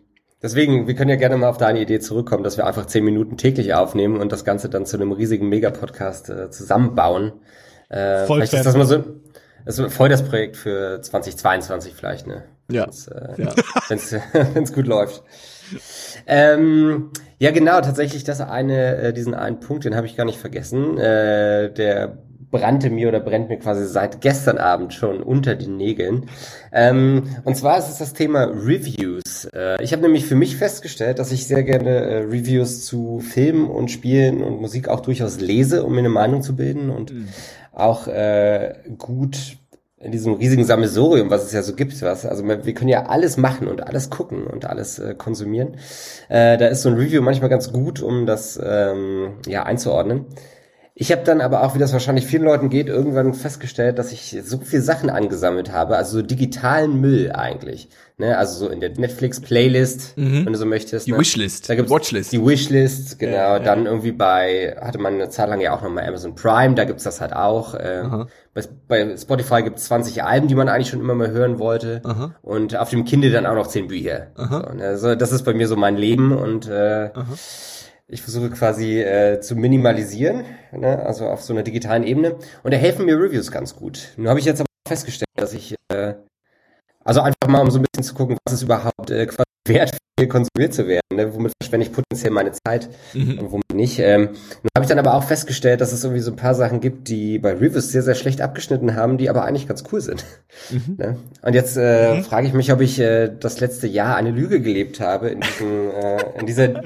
deswegen, wir können ja gerne mal auf deine Idee zurückkommen, dass wir einfach zehn Minuten täglich aufnehmen und das Ganze dann zu einem riesigen Megapodcast äh, zusammenbauen. Äh, Voll vielleicht ist das mal so, das ist voll das Projekt für 2022 vielleicht, ne? Ja. Das, äh, Ja. wenn's wenn's gut läuft. Ähm, ja, genau, tatsächlich das eine, äh, diesen einen Punkt, den habe ich gar nicht vergessen. Äh, der brannte mir oder brennt mir quasi seit gestern Abend schon unter den Nägeln. Ähm, und zwar ist es das Thema Reviews. Äh, ich habe nämlich für mich festgestellt, dass ich sehr gerne äh, Reviews zu Filmen und Spielen und Musik auch durchaus lese, um mir eine Meinung zu bilden und auch äh, gut in diesem riesigen Sammelsurium, was es ja so gibt, was, also wir wir können ja alles machen und alles gucken und alles äh, konsumieren. Äh, da ist so ein Review manchmal ganz gut, um das ähm, ja einzuordnen. Ich habe dann aber auch, wie das wahrscheinlich vielen Leuten geht, irgendwann festgestellt, dass ich so viel Sachen angesammelt habe, also so digitalen Müll eigentlich. Ne? Also so in der Netflix-Playlist, wenn du so möchtest. Die ne? Wishlist, Da gibt's Watchlist. Die Wishlist, genau. Ja, ja. Dann irgendwie bei, hatte man eine Zeit lang ja auch nochmal Amazon Prime, da gibt's das halt auch. Äh, bei, bei Spotify gibt's 20 Alben, die man eigentlich schon immer mal hören wollte. Aha. Und auf dem Kindle dann auch noch 10 Bücher. So, ne? also das ist bei mir so mein Leben und äh, ich versuche quasi äh, zu minimalisieren, ne? also auf so einer digitalen Ebene. Und da helfen mir Reviews ganz gut. Nun habe ich jetzt aber festgestellt, dass ich, äh, also einfach mal um so ein bisschen zu gucken, was ist überhaupt äh, quasi wert, hier konsumiert zu werden, ne? womit verschwende ich potenziell meine Zeit und womit nicht. Ähm, nun habe ich dann aber auch festgestellt, dass es irgendwie so ein paar Sachen gibt, die bei Reviews sehr, sehr schlecht abgeschnitten haben, die aber eigentlich ganz cool sind. Ne? Und jetzt äh, frage ich mich, ob ich äh, das letzte Jahr eine Lüge gelebt habe in diesem, äh, in dieser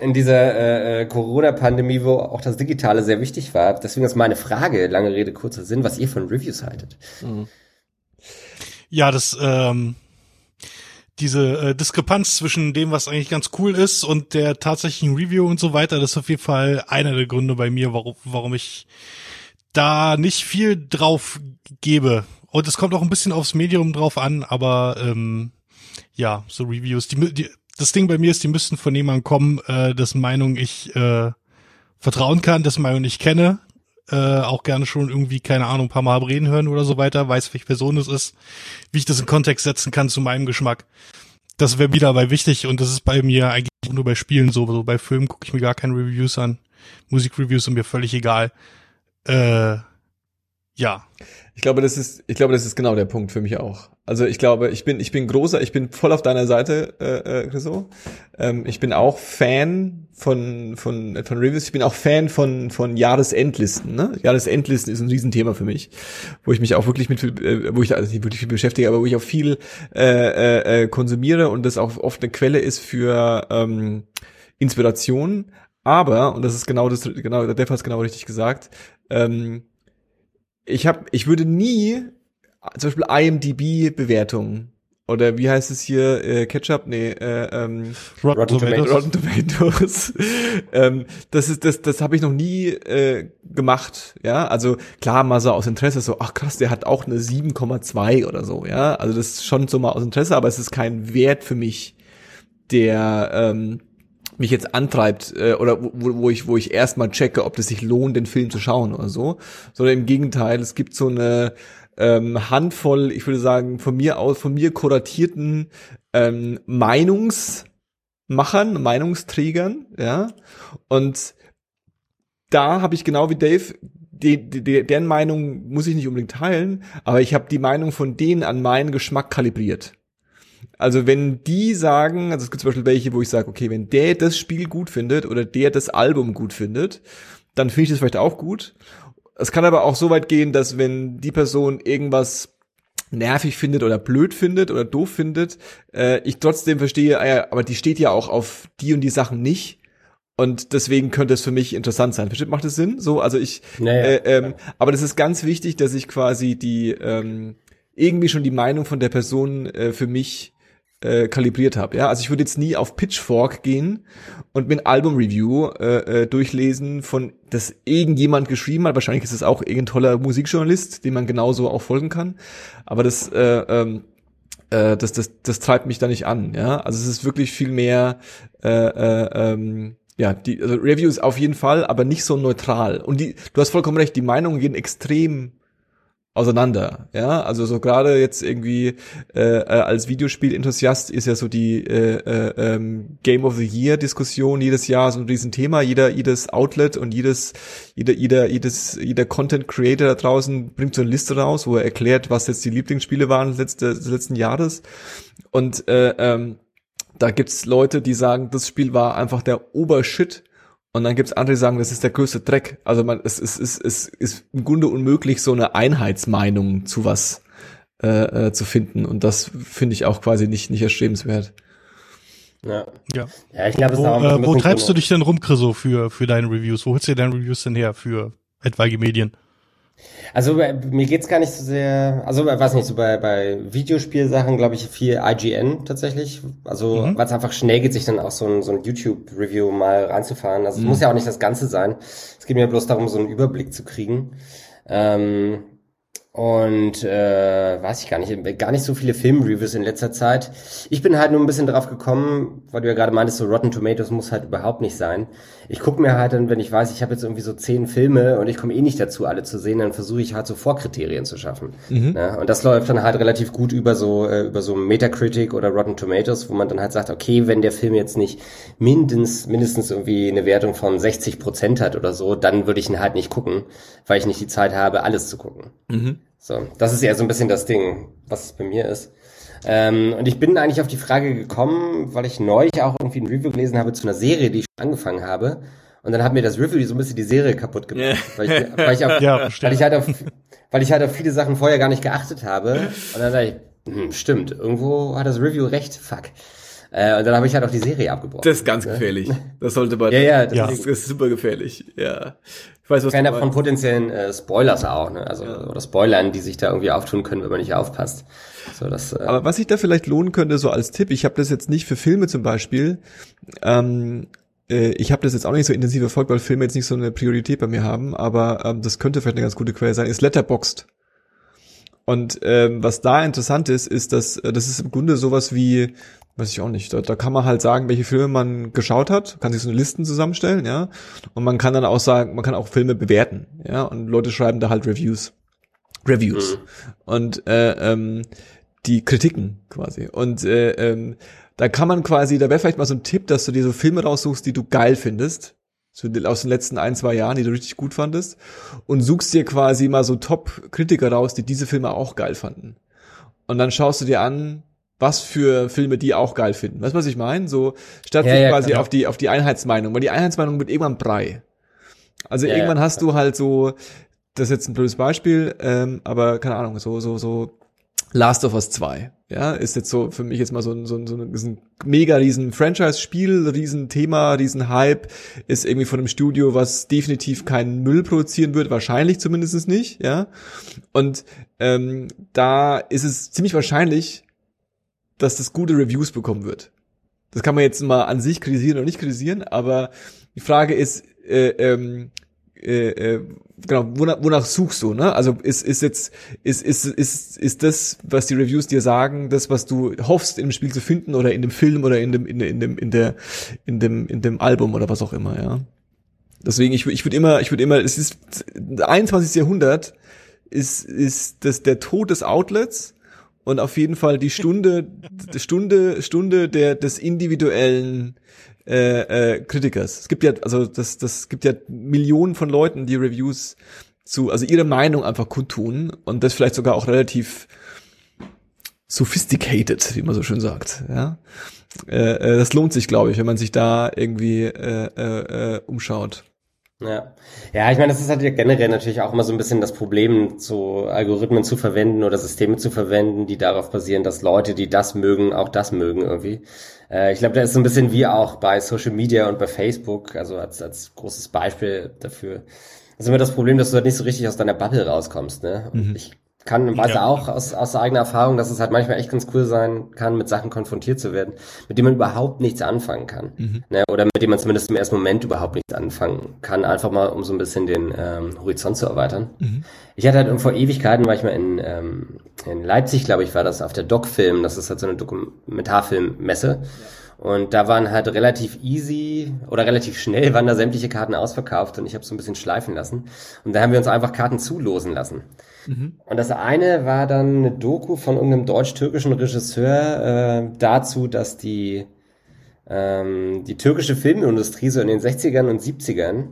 in dieser äh, äh, Corona-Pandemie, wo auch das Digitale sehr wichtig war. Deswegen ist meine Frage, lange Rede, kurzer Sinn, was ihr von Reviews haltet. Ja, das, ähm, diese äh, Diskrepanz zwischen dem, was eigentlich ganz cool ist und der tatsächlichen Review und so weiter, das ist auf jeden Fall einer der Gründe bei mir, warum, warum ich da nicht viel drauf gebe. Und es kommt auch ein bisschen aufs Medium drauf an, aber ähm, ja, so Reviews. Die, die, das Ding bei mir ist, die müssten von jemandem kommen, äh, dessen Meinung ich äh, vertrauen kann, dessen Meinung ich kenne, äh, auch gerne schon irgendwie, keine Ahnung, ein paar Mal reden hören oder so weiter, weiß, welche Person es ist, wie ich das in Kontext setzen kann zu meinem Geschmack. Das wäre wieder bei wichtig und das ist bei mir eigentlich nur bei Spielen so. So bei Filmen gucke ich mir gar keine Reviews an. Musikreviews sind mir völlig egal. Äh, ja. Ich glaube, das ist, ich glaube, das ist genau der Punkt für mich auch. Also ich glaube, ich bin, ich bin großer, ich bin voll auf deiner Seite, äh, äh, Chriso. Ähm, ich bin auch Fan von, von, von Reviews. Ich bin auch Fan von, von Jahresendlisten. Ne? Jahresendlisten ist ein Riesenthema für mich, wo ich mich auch wirklich mit, äh, wo ich also nicht wirklich viel beschäftige, aber wo ich auch viel äh, äh, äh, konsumiere und das auch oft eine Quelle ist für ähm, Inspiration. Aber und das ist genau das, genau, der Dev hat es genau richtig gesagt. Ähm, ich habe, ich würde nie zum Beispiel IMDb-Bewertungen oder wie heißt es hier, äh, Ketchup? Nee, äh, ähm, Rotten Tomatoes. Rotten Tomatoes. ähm, das ist, das, das habe ich noch nie äh, gemacht. Ja, also klar mal so aus Interesse so, ach krass, der hat auch eine 7,2 oder so. Ja, also das ist schon so mal aus Interesse, aber es ist kein Wert für mich, der ähm, mich jetzt antreibt äh, oder wo, wo ich wo ich erstmal checke, ob das sich lohnt, den Film zu schauen oder so, sondern im Gegenteil, es gibt so eine ähm, Handvoll, ich würde sagen, von mir aus, von mir kuratierten ähm, Meinungsmachern, Meinungsträgern, ja, und da habe ich genau wie Dave die, die, deren Meinung muss ich nicht unbedingt teilen, aber ich habe die Meinung von denen an meinen Geschmack kalibriert. Also wenn die sagen, also es gibt zum Beispiel welche, wo ich sage, okay, wenn der das Spiel gut findet oder der das Album gut findet, dann finde ich das vielleicht auch gut. es kann aber auch so weit gehen, dass wenn die Person irgendwas nervig findet oder blöd findet oder doof findet, äh, ich trotzdem verstehe, äh, aber die steht ja auch auf die und die Sachen nicht. Und deswegen könnte es für mich interessant sein. Versteht, macht das Sinn? So, also ich, Naja, äh, ähm, aber das ist ganz wichtig, dass ich quasi die ähm, irgendwie schon die Meinung von der Person äh, für mich äh, kalibriert habe. Ja, also ich würde jetzt nie auf Pitchfork gehen und mir ein Album-Review äh, äh, durchlesen, von das irgendjemand geschrieben hat. Wahrscheinlich ist es auch irgendein toller Musikjournalist, dem man genauso auch folgen kann. Aber das äh, ähm, äh, das, das, das treibt mich da nicht an, ja. Also es ist wirklich viel mehr, äh, äh, ähm, ja, die also Reviews auf jeden Fall, aber nicht so neutral. Und die, du hast vollkommen recht, die Meinungen gehen extrem auseinander, ja. Also so gerade jetzt irgendwie äh, äh, als Videospiel-Enthusiast ist ja so die äh, äh, ähm, Game of the Year-Diskussion jedes Jahr so ein Riesenthema. Jeder, jedes Outlet und jedes, jeder, jeder, jedes, jeder Content-Creator da draußen bringt so eine Liste raus, wo er erklärt, was jetzt die Lieblingsspiele waren des, letzte, des letzten Jahres. Und äh, ähm, da gibt's Leute, die sagen, das Spiel war einfach der Obershit. Und dann gibt's andere, die sagen, das ist der größte Dreck. Also man, es, es, es, es ist im Grunde unmöglich, so eine Einheitsmeinung zu was äh, äh, zu finden. Und das finde ich auch quasi nicht, nicht erstrebenswert. ja. Ja. ja, ich glaube, es Wo, ist auch ein äh, wo treibst du dich denn rum, Chriso, für, für deine Reviews? Wo holst du dir deine Reviews denn her für etwaige Medien? Also bei, mir geht's gar nicht so sehr, also bei- weiß nicht, so bei, bei Videospielsachen glaube ich viel IGN tatsächlich. Also Mhm. weil es einfach schnell geht, sich dann auch so ein, so ein YouTube-Review mal reinzufahren. Also es muss ja auch nicht das Ganze sein. Es geht mir bloß darum, so einen Überblick zu kriegen. Ähm, und äh, weiß ich gar nicht, gar nicht so viele Filmreviews in letzter Zeit. Ich bin halt nur ein bisschen drauf gekommen, weil du ja gerade meintest, so Rotten Tomatoes muss halt überhaupt nicht sein. Ich gucke mir halt dann, wenn ich weiß, ich habe jetzt irgendwie so zehn Filme und ich komme eh nicht dazu, alle zu sehen, dann versuche ich halt so Vorkriterien zu schaffen. Ja, und das läuft dann halt relativ gut über so äh, über so Metacritic oder Rotten Tomatoes, wo man dann halt sagt, okay, wenn der Film jetzt nicht mindestens mindestens irgendwie eine Wertung von 60 Prozent hat oder so, dann würde ich ihn halt nicht gucken, weil ich nicht die Zeit habe, alles zu gucken. So, das ist ja so ein bisschen das Ding, was es bei mir ist. Ähm, und ich bin eigentlich auf die Frage gekommen, weil ich neulich auch irgendwie ein Review gelesen habe zu einer Serie, die ich schon angefangen habe. Und dann hat mir das Review so ein bisschen die Serie kaputt gemacht. Weil, ich, weil, ich auf, Ja, weil ich halt auf, weil ich halt auf viele Sachen vorher gar nicht geachtet habe. Und dann dachte ich, hm, stimmt, irgendwo hat das Review recht, fuck. Äh, und dann habe ich halt auch die Serie abgebrochen. Das ist ganz gefährlich. Das sollte man. Ja, ja, das Ja. das ist, das ist super gefährlich. Ja. Ich weiß, was Keiner von potenziellen äh, Spoilers auch, ne? Also oder Spoilern, die sich da irgendwie auftun können, wenn man nicht aufpasst. So das. Äh, Aber was sich da vielleicht lohnen könnte, so als Tipp, ich habe das jetzt nicht für Filme zum Beispiel. Ähm, äh, ich habe das jetzt auch nicht so intensiv verfolgt, weil Filme jetzt nicht so eine Priorität bei mir haben, aber ähm, das könnte vielleicht eine ganz gute Quelle sein, ist Letterboxd. Und ähm, was da interessant ist, ist, dass äh, das ist im Grunde sowas wie, weiß ich auch nicht, da, da kann man halt sagen, welche Filme man geschaut hat, kann sich so eine Listen zusammenstellen, ja, und man kann dann auch sagen, man kann auch Filme bewerten, ja, und Leute schreiben da halt Reviews, Reviews und äh, ähm, die Kritiken quasi und äh, ähm, da kann man quasi, da wäre vielleicht mal so ein Tipp, dass du dir so Filme raussuchst, die du geil findest, so aus den letzten ein, zwei Jahren, die du richtig gut fandest und suchst dir quasi mal so Top-Kritiker raus, die diese Filme auch geil fanden. Und dann schaust du dir an, was für Filme die auch geil finden. Weißt du, was ich meine? So, statt Ja, sich ja, quasi klar. auf die, auf die Einheitsmeinung, weil die Einheitsmeinung wird irgendwann Brei. Also Ja, irgendwann ja. hast du halt so, das ist jetzt ein blödes Beispiel, ähm, aber keine Ahnung, so, so, so Last of Us 2, ja, ist jetzt so für mich jetzt mal so ein, so ein, so ein, ist ein mega riesen Franchise-Spiel, riesen Thema, riesen Hype, ist irgendwie von einem Studio, was definitiv keinen Müll produzieren wird, wahrscheinlich zumindest nicht, ja. Und ähm, da ist es ziemlich wahrscheinlich, dass das gute Reviews bekommen wird. Das kann man jetzt mal an sich kritisieren oder nicht kritisieren, aber die Frage ist, äh, ähm, äh, äh, genau, wonach, wonach suchst du, ne? Also ist, ist jetzt, ist, ist, ist, ist das, was die Reviews dir sagen, das, was du hoffst, dem Spiel zu finden oder in dem Film oder in dem, in, in dem, in der, in dem, in dem Album oder was auch immer, ja. Deswegen, ich, ich würde immer, ich würde immer, es ist 21. Jahrhundert ist, ist das der Tod des Outlets und auf jeden Fall die Stunde, Stunde, Stunde der, des individuellen äh, äh, Kritikers. Es gibt ja, also das, das gibt ja Millionen von Leuten, die Reviews zu, also ihre Meinung einfach kundtun und das vielleicht sogar auch relativ sophisticated, wie man so schön sagt, ja. Äh, äh, das lohnt sich, glaube ich, wenn man sich da irgendwie äh, äh, äh, umschaut. Ja. Ja, ich meine, das ist halt ja generell natürlich auch immer so ein bisschen das Problem, so Algorithmen zu verwenden oder Systeme zu verwenden, die darauf basieren, dass Leute, die das mögen, auch das mögen irgendwie. Äh, ich glaube, da ist so ein bisschen wie auch bei Social Media und bei Facebook, also als, als großes Beispiel dafür. Das ist immer das Problem, dass du halt nicht so richtig aus deiner Bubble rauskommst, ne? Und mhm. ich kann, weiß ja. auch aus, aus eigener Erfahrung, dass es halt manchmal echt ganz cool sein kann, mit Sachen konfrontiert zu werden, mit denen man überhaupt nichts anfangen kann. Mhm. Ne? Oder mit denen man zumindest im ersten Moment überhaupt nichts anfangen kann, einfach mal, um so ein bisschen den ähm, Horizont zu erweitern. Mhm. Ich hatte halt vor Ewigkeiten, war ich mal in, ähm, in Leipzig, glaube ich, war das auf der Doc-Film, das ist halt so eine Dokumentarfilmmesse. Ja. Und da waren halt relativ easy oder relativ schnell waren da sämtliche Karten ausverkauft und ich habe so ein bisschen schleifen lassen. Und da haben wir uns einfach Karten zulosen lassen. Mhm. Und das eine war dann eine Doku von irgendeinem deutsch-türkischen Regisseur äh, dazu, dass die, ähm, die türkische Filmindustrie so in den 60ern und 70ern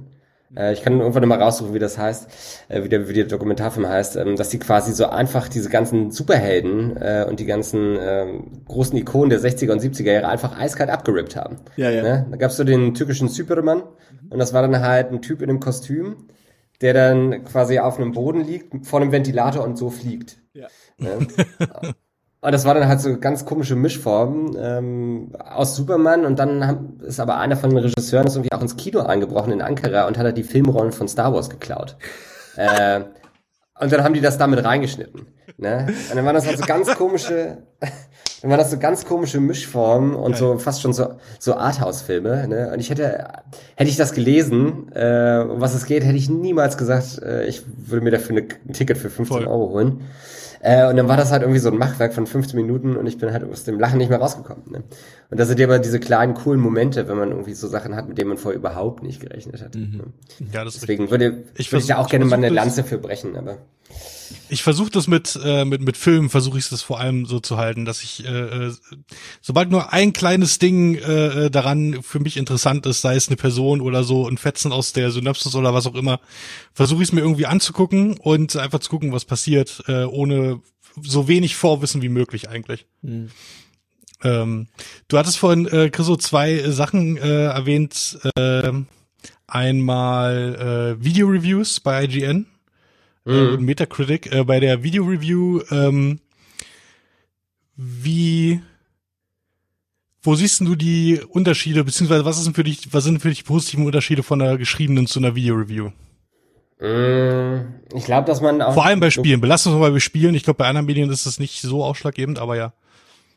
äh, ich kann irgendwann mal raussuchen, wie das heißt, äh, wie, der, wie der Dokumentarfilm heißt, ähm, dass die quasi so einfach diese ganzen Superhelden äh, und die ganzen ähm, großen Ikonen der 60er und 70er Jahre einfach eiskalt abgerippt haben. Ja, ja. Ne? Da gab's so den türkischen Superman mhm. und das war dann halt ein Typ in einem Kostüm der dann quasi auf einem Boden liegt, vor einem Ventilator und so fliegt. Ja. Ne? und das war dann halt so ganz komische Mischformen ähm, aus Superman und dann haben, ist aber einer von den Regisseuren ist irgendwie auch ins Kino eingebrochen in Ankara und hat halt die Filmrollen von Star Wars geklaut. äh, und dann haben die das damit reingeschnitten. Ne? Und dann waren das halt so ganz komische, dann waren das so ganz komische Mischformen und so fast schon so, so Arthouse-Filme. Ne? Und ich hätte, hätte ich das gelesen, äh, um was es geht, hätte ich niemals gesagt, äh, ich würde mir dafür eine, ein Ticket für 15 Voll. Euro holen. Äh, und dann war das halt irgendwie so ein Machwerk von 15 Minuten und ich bin halt aus dem Lachen nicht mehr rausgekommen. Ne? Und das sind ja aber diese kleinen, coolen Momente, wenn man irgendwie so Sachen hat, mit denen man vorher überhaupt nicht gerechnet hat. Mhm. Ne? Ja, das Deswegen richtig. würde ich, würde ich da auch gerne mal eine Lanze für brechen, aber. Ich versuche das mit, äh, mit, mit Filmen, versuche ich das vor allem so zu halten, dass ich, äh, äh, sobald nur ein kleines Ding äh, äh, daran für mich interessant ist, sei es eine Person oder so, ein Fetzen aus der Synopsis oder was auch immer, versuche ich es mir irgendwie anzugucken und einfach zu gucken, was passiert, äh, ohne so wenig Vorwissen wie möglich eigentlich. Mhm. Ähm, du hattest vorhin, äh, Chriso, zwei Sachen äh, erwähnt. Äh, einmal äh, Video-Reviews bei IGN mhm. äh, Metacritic, äh, bei der Video-Review, ähm, wie, wo siehst du die Unterschiede, beziehungsweise was ist für dich, was sind für dich positiven Unterschiede von einer geschriebenen zu einer Video-Review? Mm, ich glaube, dass man auch. Vor allem bei Spielen. Belass uns mal bei Spielen. Ich glaube, bei anderen Medien ist das nicht so ausschlaggebend, aber ja.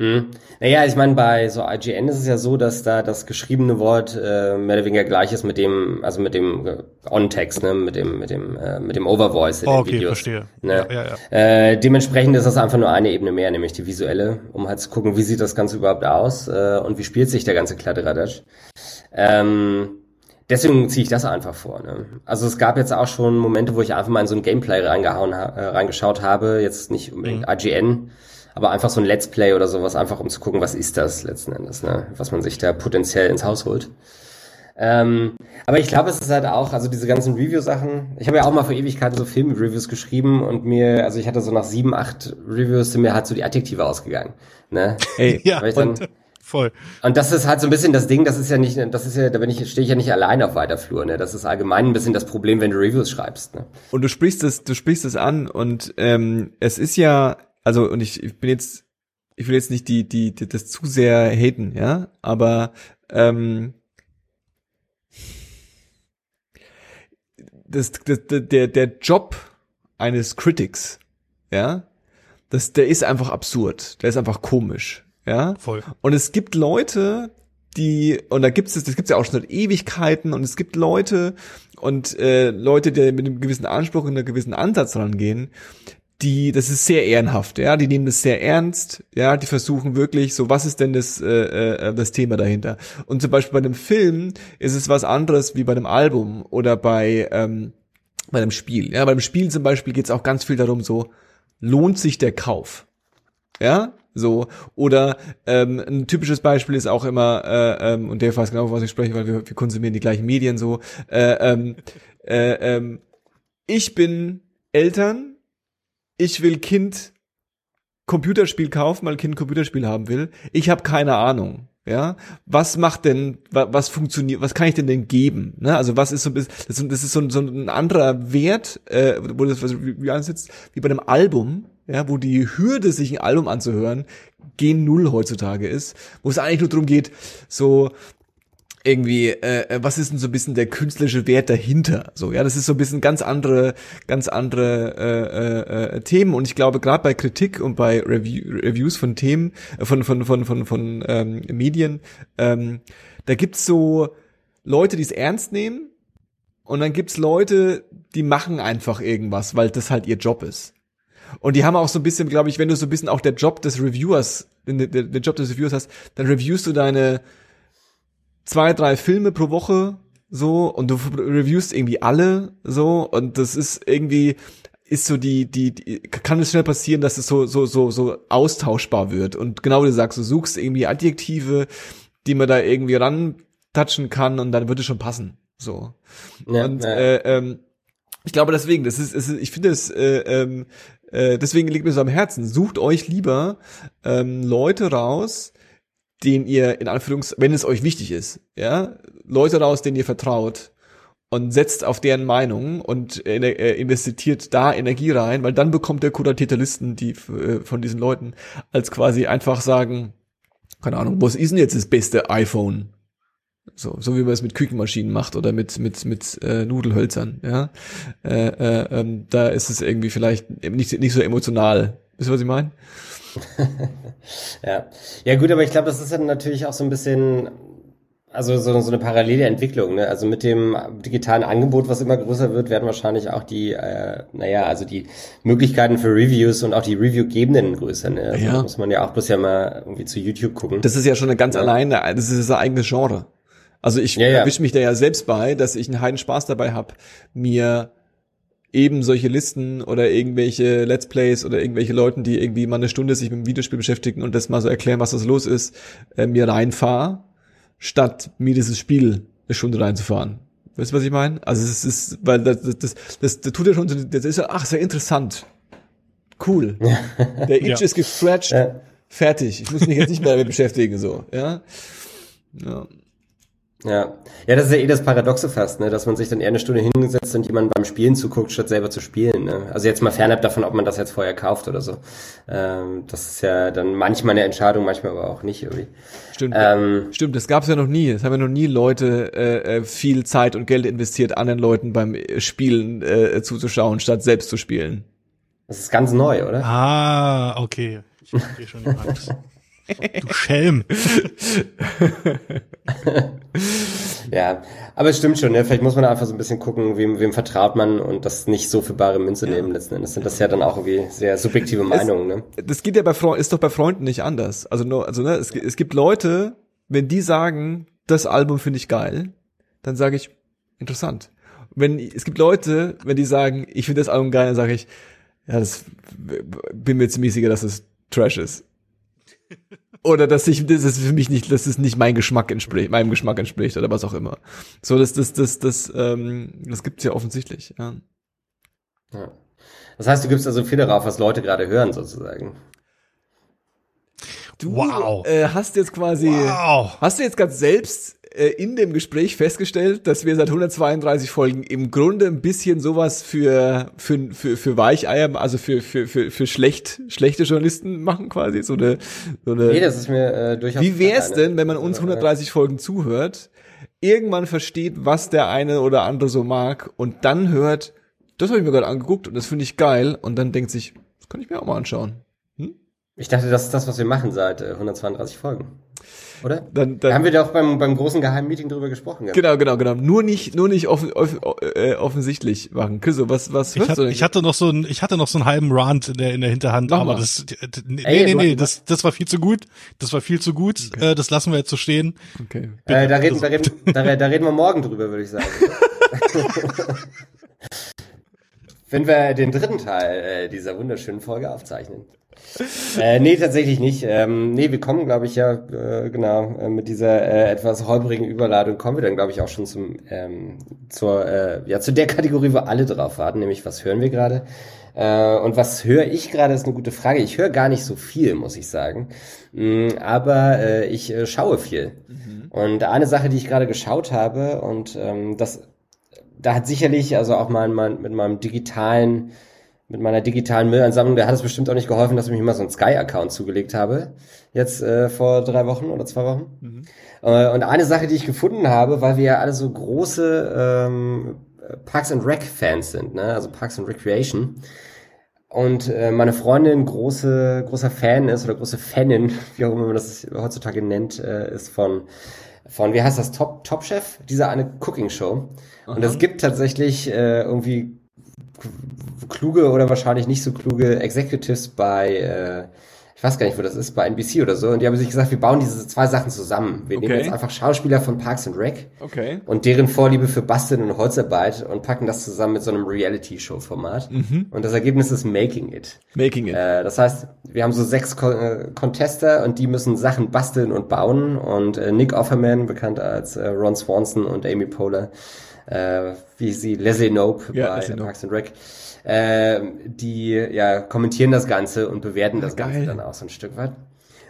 Hm. Naja, ich meine, bei so IGN ist es ja so, dass da das geschriebene Wort äh, mehr oder weniger gleich ist mit dem, also mit dem äh, On-Text, ne, mit dem, mit dem, äh, mit dem Overvoice in oh, den okay, Videos. verstehe. Ne? Ja, ja, ja. Äh, dementsprechend ist das einfach nur eine Ebene mehr, nämlich die visuelle, um halt zu gucken, wie sieht das Ganze überhaupt aus äh, und wie spielt sich der ganze Kladderadatsch. Ähm, deswegen ziehe ich das einfach vor. Ne? Also es gab jetzt auch schon Momente, wo ich einfach mal in so ein Gameplay reingehauen, ha äh, reingeschaut habe, jetzt nicht unbedingt mhm. IGN, aber einfach so ein Let's Play oder sowas, einfach um zu gucken, was ist das letzten Endes, ne? was man sich da potenziell ins Haus holt. Ähm, aber ich glaube, es ist halt auch, also diese ganzen Review-Sachen, ich habe ja auch mal vor Ewigkeiten so Film-Reviews geschrieben und mir, also ich hatte so nach sieben, acht Reviews sind mir halt so die Adjektive ausgegangen. Ne? Hey, ja, ich dann, voll. Und das ist halt so ein bisschen das Ding, das ist ja nicht, das ist ja, da bin ich, stehe ich ja nicht allein auf weiter Flur, ne? Das ist allgemein ein bisschen das Problem, wenn du Reviews schreibst. Ne? Und du sprichst es, du sprichst es an und ähm, es ist ja also und ich, ich bin jetzt, ich will jetzt nicht die, die, die das zu sehr haten, ja, aber ähm, das, das, der, der Job eines Critics, ja, das, der ist einfach absurd, der ist einfach komisch, ja. Voll. Und es gibt Leute, die, und da gibt's es, das gibt's ja auch schon seit Ewigkeiten, und es gibt Leute und äh, Leute, die mit einem gewissen Anspruch und einem gewissen Ansatz rangehen, die, das ist sehr ehrenhaft, ja, die nehmen das sehr ernst, ja, die versuchen wirklich, so was ist denn das, äh, äh, das Thema dahinter? Und zum Beispiel bei einem Film ist es was anderes wie bei einem Album oder bei, ähm, bei einem Spiel. Ja, beim Spiel zum Beispiel geht es auch ganz viel darum, so, lohnt sich der Kauf? Ja, so. Oder ähm, ein typisches Beispiel ist auch immer, äh, ähm, und der weiß genau, was ich spreche, weil wir, wir konsumieren die gleichen Medien so, äh, ähm, äh, ähm, ich bin Eltern ich will Kind Computerspiel kaufen, weil Kind Computerspiel haben will. Ich habe keine Ahnung. Ja, was macht denn, was funktioniert, was kann ich denn denn geben? Ne? Also was ist so ein bisschen, das ist, so, ein, so ein anderer Wert, äh, wo das was wie ansitzt, wie bei einem Album, ja, wo die Hürde, sich ein Album anzuhören, gen Null heutzutage ist, wo es eigentlich nur darum geht, so irgendwie, äh, äh, was ist denn so ein bisschen der künstlerische Wert dahinter? So, ja, das ist so ein bisschen ganz andere, ganz andere äh, äh, äh Themen. Und ich glaube, gerade bei Kritik und bei Review, Reviews von Themen, äh, von von von von von ähm, Medien, ähm, da gibt's so Leute, die es ernst nehmen, und dann gibt's Leute, die machen einfach irgendwas, weil das halt ihr Job ist. Und die haben auch so ein bisschen, glaube ich, wenn du so ein bisschen auch der Job des Reviewers, den, den, den Job des Reviewers hast, dann reviewst du deine zwei, drei Filme pro Woche so und du reviewst irgendwie alle so und das ist irgendwie ist so die, die, die kann es schnell passieren, dass es so, so, so, so austauschbar wird. Und genau wie du sagst, du suchst irgendwie Adjektive, die man da irgendwie rantatschen kann und dann wird es schon passen. So. Ja, und ja. Äh, ähm, ich glaube deswegen, das ist, ist ich finde es, äh, ähm, äh, deswegen liegt mir so am Herzen. Sucht euch lieber ähm, Leute raus, den ihr in Anführungs, wenn es euch wichtig ist, ja, Leute raus, denen ihr vertraut und setzt auf deren Meinung und äh, investiert da Energie rein, weil dann bekommt der kuratierte Listen, die äh, von diesen Leuten, als quasi einfach sagen, keine Ahnung, was ist denn jetzt das beste iPhone? So, so wie man es mit Küchenmaschinen macht oder mit mit mit äh, Nudelhölzern, ja. Äh, äh, ähm, da ist es irgendwie vielleicht nicht nicht so emotional. Wisst ihr, was ich meine? ja. Ja, gut, aber ich glaube, das ist dann natürlich auch so ein bisschen, also so, so eine parallele Entwicklung, ne? Also mit dem digitalen Angebot, was immer größer wird, werden wahrscheinlich auch die, äh, naja, also die Möglichkeiten für Reviews und auch die Review-Gebenden größer, ne? Also ja. muss man ja auch bloß ja mal irgendwie zu YouTube gucken. Das ist ja schon eine ganz ja. alleine, das ist das eigene Genre. Also ich ja, ja. erwische mich da ja selbst bei, dass ich einen heiden Spaß dabei habe, mir eben solche Listen oder irgendwelche Let's Plays oder irgendwelche Leuten, die irgendwie mal eine Stunde sich mit dem Videospiel beschäftigen und das mal so erklären, was das los ist, äh, mir reinfahre, statt mir dieses Spiel eine Stunde reinzufahren. Weißt du, was ich meine? Also es ist, weil das, das, das, das, das tut ja schon, das ist ja, ach, sehr interessant. Cool. Der Itch ja. ist gescratcht. Ja. Fertig. Ich muss mich jetzt nicht mehr damit beschäftigen, so, ja. Ja. Ja. ja, das ist ja eh das Paradoxe fast, ne? dass man sich dann eher eine Stunde hingesetzt und jemand beim Spielen zuguckt, statt selber zu spielen. Ne? Also jetzt mal fernab davon, ob man das jetzt vorher kauft oder so. Ähm, das ist ja dann manchmal eine Entscheidung, manchmal aber auch nicht irgendwie. Stimmt, ähm, stimmt, das gab's ja noch nie. Es haben ja noch nie Leute äh, äh viel Zeit und Geld investiert, anderen Leuten beim Spielen äh, zuzuschauen, statt selbst zu spielen. Das ist ganz neu, oder? Ah, okay. Ich verstehe schon Angst. Du Schelm. ja, aber es stimmt schon, ne? vielleicht muss man einfach so ein bisschen gucken, wem, wem vertraut man und das nicht so für bare Münze ja. nehmen letzten Endes. Sind das ja dann auch irgendwie sehr subjektive Meinungen. Ne? Das geht ja bei Freunden, ist doch bei Freunden nicht anders. Also nur, also ne, es, es gibt Leute, wenn die sagen, das Album finde ich geil, dann sage ich, interessant. Wenn es gibt Leute, wenn die sagen, ich finde das Album geil, dann sage ich, ja, das bin mir ziemlich sicher, dass es Trash ist. Oder dass ich das ist für mich nicht dass es nicht mein Geschmack entspricht meinem Geschmack entspricht oder was auch immer so das das das das ähm, das gibt's ja offensichtlich ja. ja. das heißt du gibst also viel darauf was Leute gerade hören sozusagen du wow. äh, hast jetzt quasi wow. hast du jetzt ganz selbst in dem Gespräch festgestellt, dass wir seit 132 Folgen im Grunde ein bisschen sowas für für für, für Weicheier, also für für für für schlecht schlechte Journalisten machen quasi so eine so eine. Nee, das ist mir äh, durchaus. Wie wär's denn, wenn man uns 130 Folgen zuhört, irgendwann versteht, was der eine oder andere so mag und dann hört, das habe ich mir gerade angeguckt und das finde ich geil und dann denkt sich, das kann ich mir auch mal anschauen. Hm? Ich dachte, das ist das, was wir machen seit äh, 132 Folgen. Oder? Dann, dann, haben wir da auch beim, beim großen Geheimmeeting drüber gesprochen. Ja? Genau, genau, genau. Nur nicht, nur nicht offen, offen, äh, offensichtlich machen. Küsso, was, was ich, hat, du denn? ich hatte noch so ein, ich hatte noch so einen halben Rant in der, in der Hinterhand, Mach aber mal. das, nee, Ey, nee, nee, das, das war viel zu gut. Das war viel zu gut. Okay. Äh, das lassen wir jetzt so stehen. Okay. Äh, da reden, da reden, da, da reden wir morgen drüber, würde ich sagen. Wenn wir den dritten Teil äh, dieser wunderschönen Folge aufzeichnen äh, nee, tatsächlich nicht. Ähm, nee, wir kommen, glaube ich, ja, äh, genau, äh, mit dieser äh, etwas holprigen Überladung kommen wir dann, glaube ich, auch schon zum, ähm, zur, äh, ja, zu der Kategorie, wo alle drauf warten, nämlich was hören wir gerade. Äh, und was höre ich gerade, ist eine gute Frage. Ich höre gar nicht so viel, muss ich sagen. Mm, aber äh, ich äh, schaue viel. Mhm. Und eine Sache, die ich gerade geschaut habe, und ähm, das, da hat sicherlich, also auch mal mein, mit meinem digitalen mit meiner digitalen Müllansammlung, da hat es bestimmt auch nicht geholfen, dass ich mich mal so einen Sky-Account zugelegt habe. Jetzt äh, vor drei Wochen oder zwei Wochen. Mhm. Äh, und eine Sache, die ich gefunden habe, weil wir ja alle so große ähm, Parks and Rec-Fans sind, ne? also Parks and Recreation. Und äh, meine Freundin große, großer Fan ist oder große Fanin, wie auch immer man das heutzutage nennt, äh, ist von von, wie heißt das, Top, Top Chef? Diese eine Cooking Show. Und es gibt tatsächlich äh, irgendwie kluge oder wahrscheinlich nicht so kluge Executives bei, äh, ich weiß gar nicht, wo das ist, bei NBC oder so. Und die haben sich gesagt, wir bauen diese zwei Sachen zusammen. Wir okay. nehmen jetzt einfach Schauspieler von Parks and Rec okay. und deren Vorliebe für Basteln und Holzarbeit und packen das zusammen mit so einem Reality-Show-Format. Mhm. Und das Ergebnis ist Making It. Making It. Äh, das heißt, wir haben so sechs Con äh, Contester und die müssen Sachen basteln und bauen. Und äh, Nick Offerman, bekannt als äh, Ron Swanson und Amy Poehler, äh, wie sie Leslie Nope ja, bei Leslie Parks and Rec äh, die ja kommentieren das Ganze und bewerten das Geil. Ganze dann auch so ein Stück weit.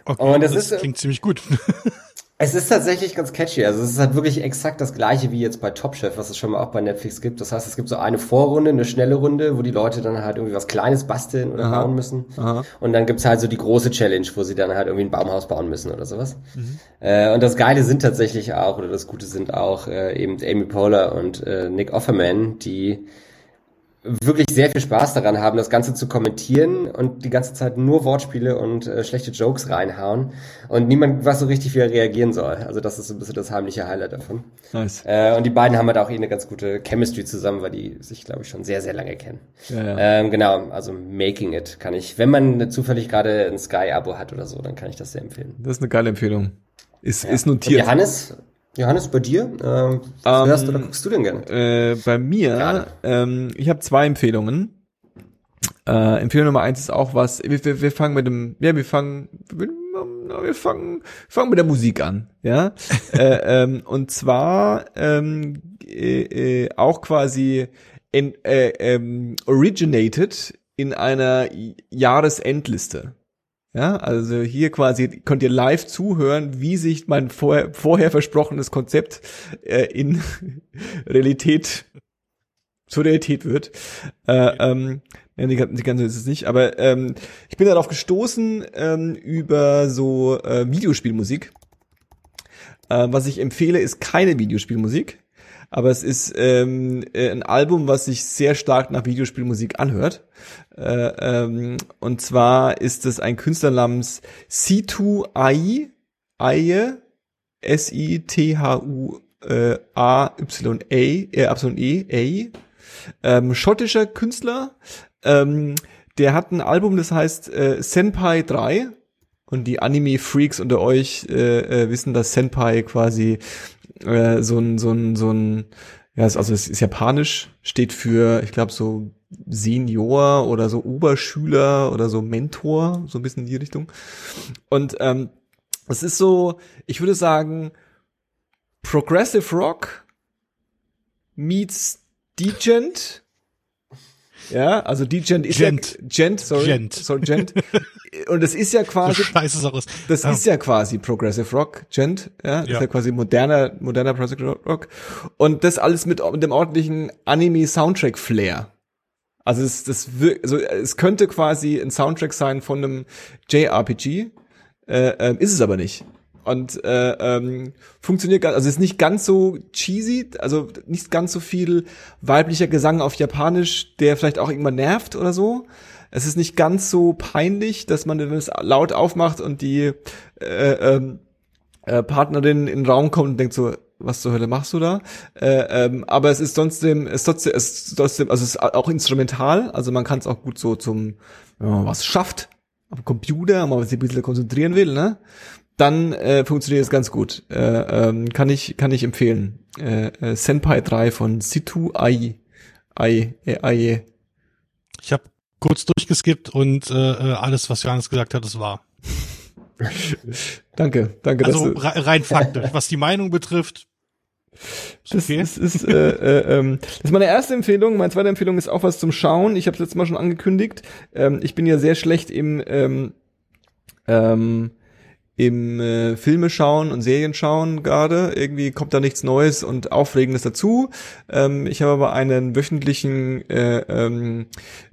Okay, und das, das ist, klingt ziemlich gut. Es ist tatsächlich ganz catchy. Also es ist halt wirklich exakt das gleiche wie jetzt bei Top Chef, was es schon mal auch bei Netflix gibt. Das heißt, es gibt so eine Vorrunde, eine schnelle Runde, wo die Leute dann halt irgendwie was Kleines basteln oder Aha. bauen müssen. Aha. Und dann gibt's halt so die große Challenge, wo sie dann halt irgendwie ein Baumhaus bauen müssen oder sowas. Mhm. Äh, und das Geile sind tatsächlich auch, oder das Gute sind auch äh, eben Amy Poehler und äh, Nick Offerman, die wirklich sehr viel Spaß daran haben, das Ganze zu kommentieren und die ganze Zeit nur Wortspiele und äh, schlechte Jokes reinhauen und niemand was so richtig wie reagieren soll. Also das ist so ein bisschen das heimliche Highlight davon. Nice. Äh, und die beiden haben halt auch eh eine ganz gute Chemistry zusammen, weil die sich, glaube ich, schon sehr, sehr lange kennen. Ja, ja. Ähm, genau, also Making It kann ich, wenn man zufällig gerade ein Sky-Abo hat oder so, dann kann ich das sehr empfehlen. Das ist eine geile Empfehlung. Ist, ja. ist notiert. Und Johannes, Johannes, bei dir? Ähm, was um, hörst oder guckst du denn gerne? Äh, bei mir, ähm, ich habe zwei Empfehlungen. Äh, Empfehlung Nummer eins ist auch was, wir, wir, wir fangen mit dem, ja, wir fangen, wir, wir fangen, fangen mit der Musik an, ja. äh, ähm, und zwar ähm, äh, äh, auch quasi in, äh, ähm, originated in einer Jahresendliste. Ja, also hier quasi könnt ihr live zuhören, wie sich mein vorher, vorher versprochenes Konzept äh, in Realität zur Realität wird. Äh, ähm, ja, die, die ganze ist es nicht, aber ähm, ich bin darauf gestoßen ähm, über so äh, Videospielmusik. Äh, was ich empfehle, ist keine Videospielmusik, aber es ist ähm, äh, ein Album, was sich sehr stark nach Videospielmusik anhört. Äh, ähm, und zwar ist es ein Künstler namens C2I, Aye, S-I-T-H-U-A-Y-A, äh, Y-E, A, ähm, schottischer Künstler. Ähm, der hat ein Album, das heißt äh, Senpai 3. Und die Anime-Freaks unter euch äh, äh, wissen, dass Senpai quasi äh, so ein, so ein, so ein, ja, also es ist japanisch, steht für, ich glaube, so Senior oder so Oberschüler oder so Mentor, so ein bisschen in die Richtung. Und ähm, es ist so, ich würde sagen, Progressive Rock meets Degent ja, also die Gent ist Gent. ja Gent, sorry, Gent. sorry, Gent. Und das ist ja quasi, so aus. das ja. ist ja quasi Progressive Rock, Gent, ja, das ja. ist ja quasi moderner, moderner Progressive Rock. Und das alles mit, mit dem ordentlichen Anime-Soundtrack-Flair. Also es, das, also es könnte quasi ein Soundtrack sein von einem JRPG, äh, äh, ist es aber nicht und äh, ähm, funktioniert also ist nicht ganz so cheesy, also nicht ganz so viel weiblicher Gesang auf Japanisch, der vielleicht auch irgendwann nervt oder so. Es ist nicht ganz so peinlich, dass man wenn es laut aufmacht und die äh, ähm, äh, Partnerin in den Raum kommt und denkt so, was zur Hölle machst du da? Äh, ähm, aber es ist trotzdem, es ist trotzdem, es ist trotzdem, also es ist auch instrumental, also man kann es auch gut so zum, wenn man was schafft, am Computer, wenn man sich ein bisschen konzentrieren will, ne? Dann äh, funktioniert es ganz gut. Äh, ähm, kann ich kann ich empfehlen. Äh, äh, Senpai 3 von Situ Ai. Ai, äh, Ai. Ich habe kurz durchgeskippt und äh, äh, alles, was Johannes gesagt hat, ist wahr. danke, danke. Also rein faktisch, was die Meinung betrifft, Das okay. ist, ist, äh, äh, ähm, das ist meine erste Empfehlung. Meine zweite Empfehlung ist auch was zum Schauen. Ich habe es letztes Mal schon angekündigt. Ähm, ich bin ja sehr schlecht im ähm, ähm, im äh, Filme schauen und Serien schauen gerade. Irgendwie kommt da nichts Neues und Aufregendes dazu. Ähm, ich habe aber einen wöchentlichen äh, ähm,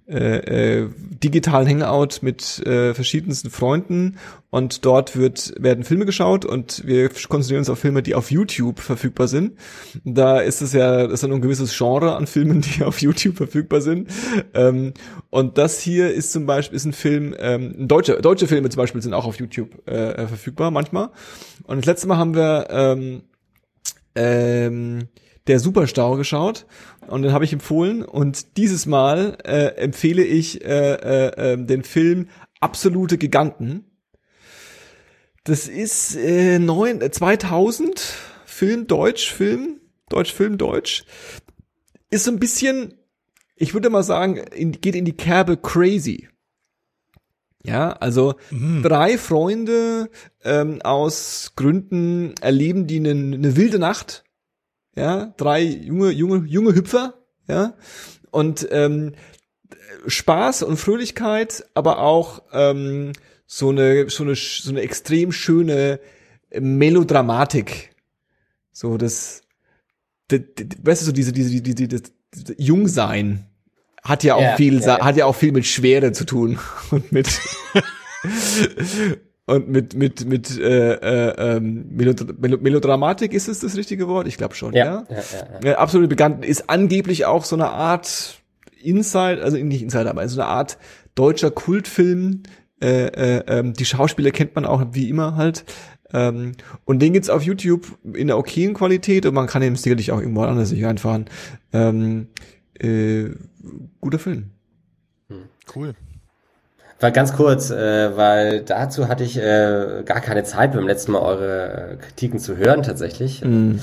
äh, äh, digitalen Hangout mit äh, verschiedensten Freunden und dort wird werden Filme geschaut und wir konzentrieren uns auf Filme, die auf YouTube verfügbar sind. Da ist es ja, das ist dann ein gewisses Genre an Filmen, die auf YouTube verfügbar sind. Ähm, und das hier ist zum Beispiel ist ein Film, ähm, deutsche deutsche Filme zum Beispiel sind auch auf YouTube äh, verfügbar manchmal. Und das letzte Mal haben wir ähm, ähm, der Superstau geschaut und den habe ich empfohlen und dieses Mal äh, empfehle ich äh, äh, äh, den Film Absolute Giganten. Das ist äh, neun, 2000 Film Deutsch Film Deutsch Film Deutsch ist so ein bisschen ich würde mal sagen in, geht in die Kerbe crazy. Ja, also mhm. drei Freunde ähm, aus Gründen erleben die eine, eine wilde Nacht ja, drei junge, junge, junge Hüpfer, ja, und ähm, Spaß und Fröhlichkeit, aber auch ähm, so eine so eine so eine extrem schöne Melodramatik, so das, das, das weißt du so diese diese diese, diese Jungsein hat ja auch yeah, viel yeah, hat ja auch viel mit Schwere zu tun und mit und mit mit mit äh, äh, ähm, Melodramatik ist es das richtige Wort? Ich glaube schon, ja. Ja, ja, ja, ja. Absolut bekannt ist angeblich auch so eine Art Inside, also nicht Inside, aber so eine Art deutscher Kultfilm. Äh, äh, ähm, die Schauspieler kennt man auch wie immer halt. Ähm, und den gibt's auf YouTube in der okayen Qualität und man kann ihn sicherlich auch irgendwo anders sich einfahren. Ähm, äh, guter Film. Hm. Cool. War ganz kurz, äh, weil dazu hatte ich äh, gar keine Zeit beim letzten Mal eure äh, Kritiken zu hören tatsächlich. Mm.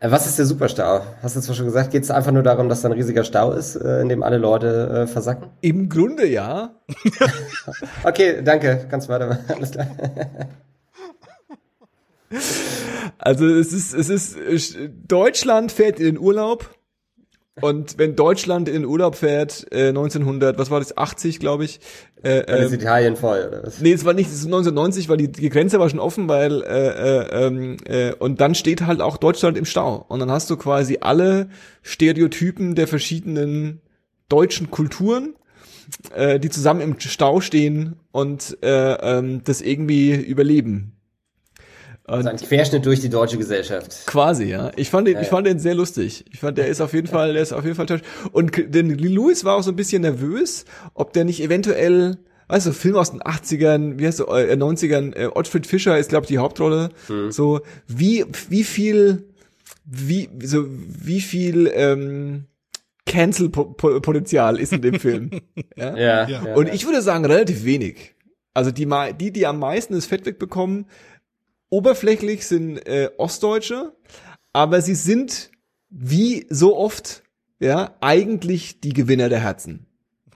Äh, was ist der Superstau? Hast du zwar schon gesagt, geht es einfach nur darum, dass da ein riesiger Stau ist, äh, in dem alle Leute äh, versacken? Im Grunde ja. okay, danke. Kannst weitermachen. Alles klar. Also es ist, es ist, Deutschland fährt in den Urlaub und wenn Deutschland in Urlaub fährt, äh, 1900, was war das, 80, glaube ich. Äh, dann ist ähm, Italien voll, oder was? Nee, es war nicht, es ist 1990, weil die, die Grenze war schon offen, weil, äh, äh, ähm, äh, und dann steht halt auch Deutschland im Stau. Und dann hast du quasi alle Stereotypen der verschiedenen deutschen Kulturen, äh, die zusammen im Stau stehen und äh, ähm, das irgendwie überleben. Und also ein Querschnitt durch die deutsche Gesellschaft. Quasi, ja. Ich fand den, ja, ich fand den sehr lustig. Ich fand, der ist auf jeden Fall, der ist auf jeden Fall toll. Und denn Louis war auch so ein bisschen nervös, ob der nicht eventuell, weißt du, Film aus den 80ern, wie heißt du, äh, 90ern, äh, Ottfried Fischer ist, glaube ich, die Hauptrolle. Hm. So, wie, wie viel, wie, so, wie viel, ähm, Cancel-Potenzial ist in dem Film. ja? Ja, ja. Und ich würde sagen, relativ wenig. Also die, die, die am meisten das Fett wegbekommen, oberflächlich sind äh, Ostdeutsche, aber sie sind wie so oft ja eigentlich die Gewinner der Herzen.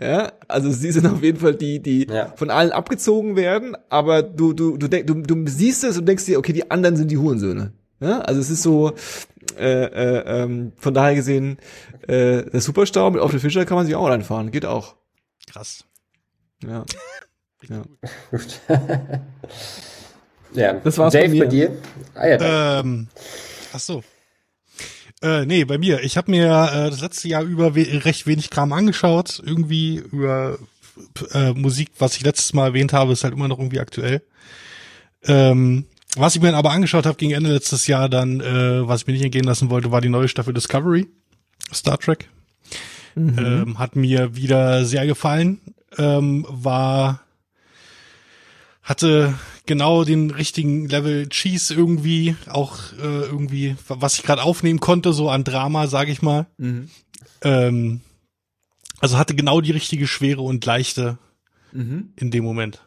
Ja, also sie sind auf jeden Fall die, die ja. von allen abgezogen werden, aber du, du, du, denk, du, du siehst es und denkst dir, okay, die anderen sind die Hurensöhne. Ja, also es ist so, äh, äh, ähm, von daher gesehen, äh, der Superstar mit Otto Fischer kann man sich auch reinfahren, geht auch. Krass. Ja. ja. Ja, das war's Dave, bei, bei dir. Ah, ja, ähm, ach so. Äh, nee, bei mir. Ich habe mir äh, das letzte Jahr über we recht wenig Kram angeschaut. Irgendwie über äh, Musik, was ich letztes Mal erwähnt habe, ist halt immer noch irgendwie aktuell. Ähm, was ich mir aber angeschaut habe gegen Ende letztes Jahr dann, äh, was ich mir nicht entgehen lassen wollte, war die neue Staffel Discovery, Star Trek. Mhm. Ähm, hat mir wieder sehr gefallen. Ähm, war hatte genau den richtigen Level Cheese irgendwie, auch äh, irgendwie, was ich gerade aufnehmen konnte, so an Drama, sage ich mal. Mhm. Ähm, also hatte genau die richtige Schwere und Leichte mhm. in dem Moment.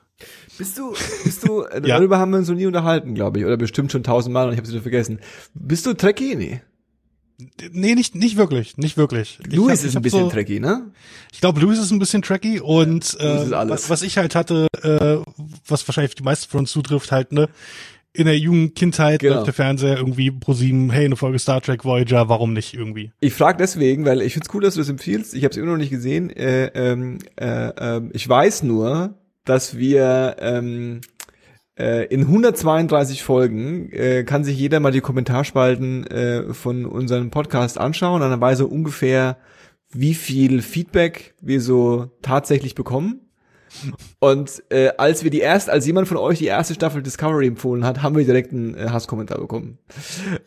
Bist du, bist du, ja. darüber haben wir uns noch nie unterhalten, glaube ich, oder bestimmt schon tausendmal und ich habe es wieder vergessen. Bist du Trekkie? Nee. Nicht, nicht wirklich, nicht wirklich. Louis hab, ist ein bisschen so, tracky, ne? Ich glaube, Louis ist ein bisschen tracky und äh, was, was ich halt hatte, äh, was wahrscheinlich die meisten von uns zutrifft, halt, ne, in der jungen Kindheit Genau. läuft der Fernseher irgendwie pro sieben, hey, eine Folge Star Trek Voyager, warum nicht irgendwie? Ich frage deswegen, weil ich find's cool, dass du das empfiehlst. Ich habe es immer noch nicht gesehen. Äh, ähm, äh, ähm, ich weiß nur, dass wir ähm, äh, in 132 Folgen äh, kann sich jeder mal die Kommentarspalten äh, von unserem Podcast anschauen und dann weiß er ungefähr, wie viel Feedback wir so tatsächlich bekommen. Und äh, als wir die erste, als jemand von euch die erste Staffel Discovery empfohlen hat, haben wir direkt einen äh, Hasskommentar bekommen.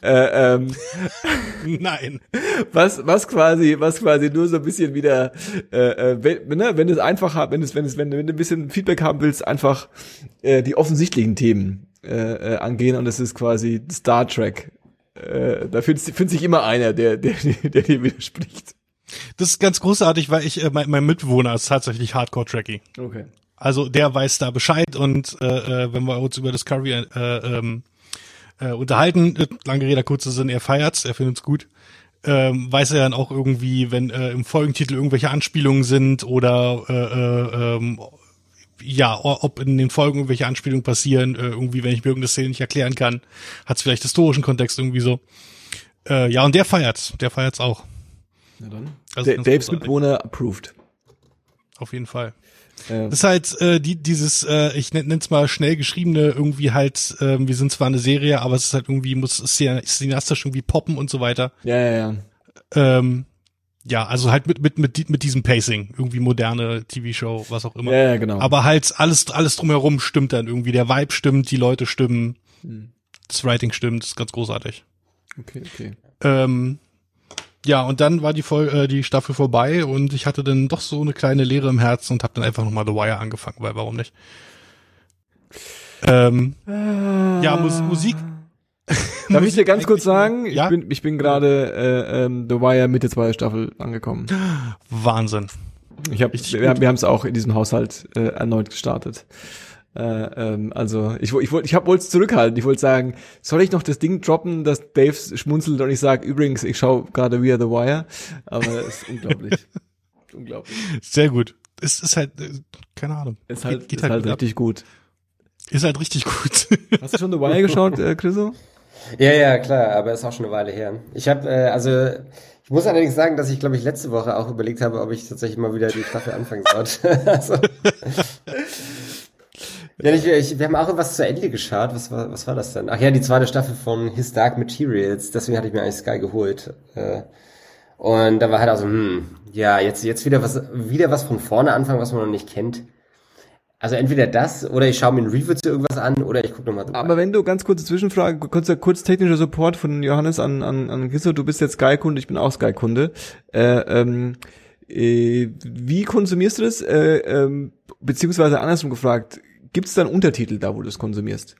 Äh, ähm, Nein. was was quasi was quasi nur so ein bisschen wieder äh, äh, wenn, ne, wenn es einfach hat wenn es wenn es wenn, wenn du ein bisschen Feedback haben willst einfach äh, die offensichtlichen Themen äh, äh, angehen und das ist quasi Star Trek äh, da findet, findet sich immer einer der der der dir widerspricht Das ist ganz großartig, weil ich, äh, mein, mein Mitbewohner ist tatsächlich Hardcore-Tracky. okay Also der weiß da Bescheid und äh, äh, wenn wir uns über Discovery äh, ähm, äh, unterhalten, lange Rede, kurzer Sinn, er feiert's, er findet's gut, ähm, weiß er dann auch irgendwie, wenn äh, im Folgentitel irgendwelche Anspielungen sind oder äh, äh, ähm, ja, ob in den Folgen irgendwelche Anspielungen passieren, äh, irgendwie, wenn ich mir irgendeine Szene nicht erklären kann, hat's vielleicht historischen Kontext irgendwie so. Äh, ja, und der feiert's, der feiert's auch. Na dann Also Daves großartig. Mitbewohner approved Auf jeden Fall. äh, Das ist halt äh, die, dieses, äh, ich nenne es mal schnell geschriebene, irgendwie halt, ähm, wir sind zwar eine Serie, aber es ist halt irgendwie, muss cineastisch irgendwie poppen und so weiter. ja ja ja Ähm, ja, also halt mit, mit, mit, mit diesem Pacing, irgendwie moderne TV-Show, was auch immer. ja, ja genau Aber halt alles, alles drumherum stimmt dann irgendwie. Der Vibe stimmt, die Leute stimmen, Hm. das Writing stimmt, das ist ganz großartig. okay okay Ähm, ja, und dann war die, Vol äh, die Staffel vorbei und ich hatte dann doch so eine kleine Leere im Herzen und habe dann einfach nochmal The Wire angefangen, weil warum nicht? Ähm, ja, Mus Musik. Darf ich dir ganz kurz sagen, ich Ja? bin ich bin gerade äh, ähm, The Wire Mitte zweiter Staffel angekommen. Wahnsinn. Ich hab, Richtig wir, wir haben es auch in diesem Haushalt äh, erneut gestartet. Äh, ähm, also ich, ich wollte, ich hab wollte es zurückhalten. Ich wollte sagen, soll ich noch das Ding droppen, dass Dave schmunzelt und ich sage, übrigens, ich schaue gerade We Are the Wire, aber es ist unglaublich, unglaublich. Sehr gut. Es ist halt, äh, keine Ahnung. Ist halt, Geht- geht ist halt halt gut ab. richtig gut. Ist halt richtig gut. Hast du schon The Wire geschaut, äh, Chriso? Ja, ja, klar, aber ist auch schon eine Weile her. Ich habe, äh, also, ich muss allerdings sagen, dass ich, glaube ich, letzte Woche auch überlegt habe, ob ich tatsächlich mal wieder die Staffel anfangen sollte. also, ja, ich, ich, wir haben auch was zu Ende geschaut. Was war, was war das denn? Ach ja, die zweite Staffel von His Dark Materials. Deswegen hatte ich mir eigentlich Sky geholt. Äh, und da war halt auch so, hm, ja, jetzt, jetzt wieder was, wieder was von vorne anfangen, was man noch nicht kennt. Also entweder das oder ich schaue mir ein Review zu irgendwas an oder ich gucke nochmal drüber. Aber wenn du ganz kurze Zwischenfrage, kurzer kurz technischer Support von Johannes an an an Chriso, du bist jetzt Sky-Kunde, ich bin auch Sky-Kunde. Äh, ähm, äh, wie konsumierst du das? Äh, ähm, beziehungsweise andersrum gefragt, gibt es da einen Untertitel da, wo du es konsumierst?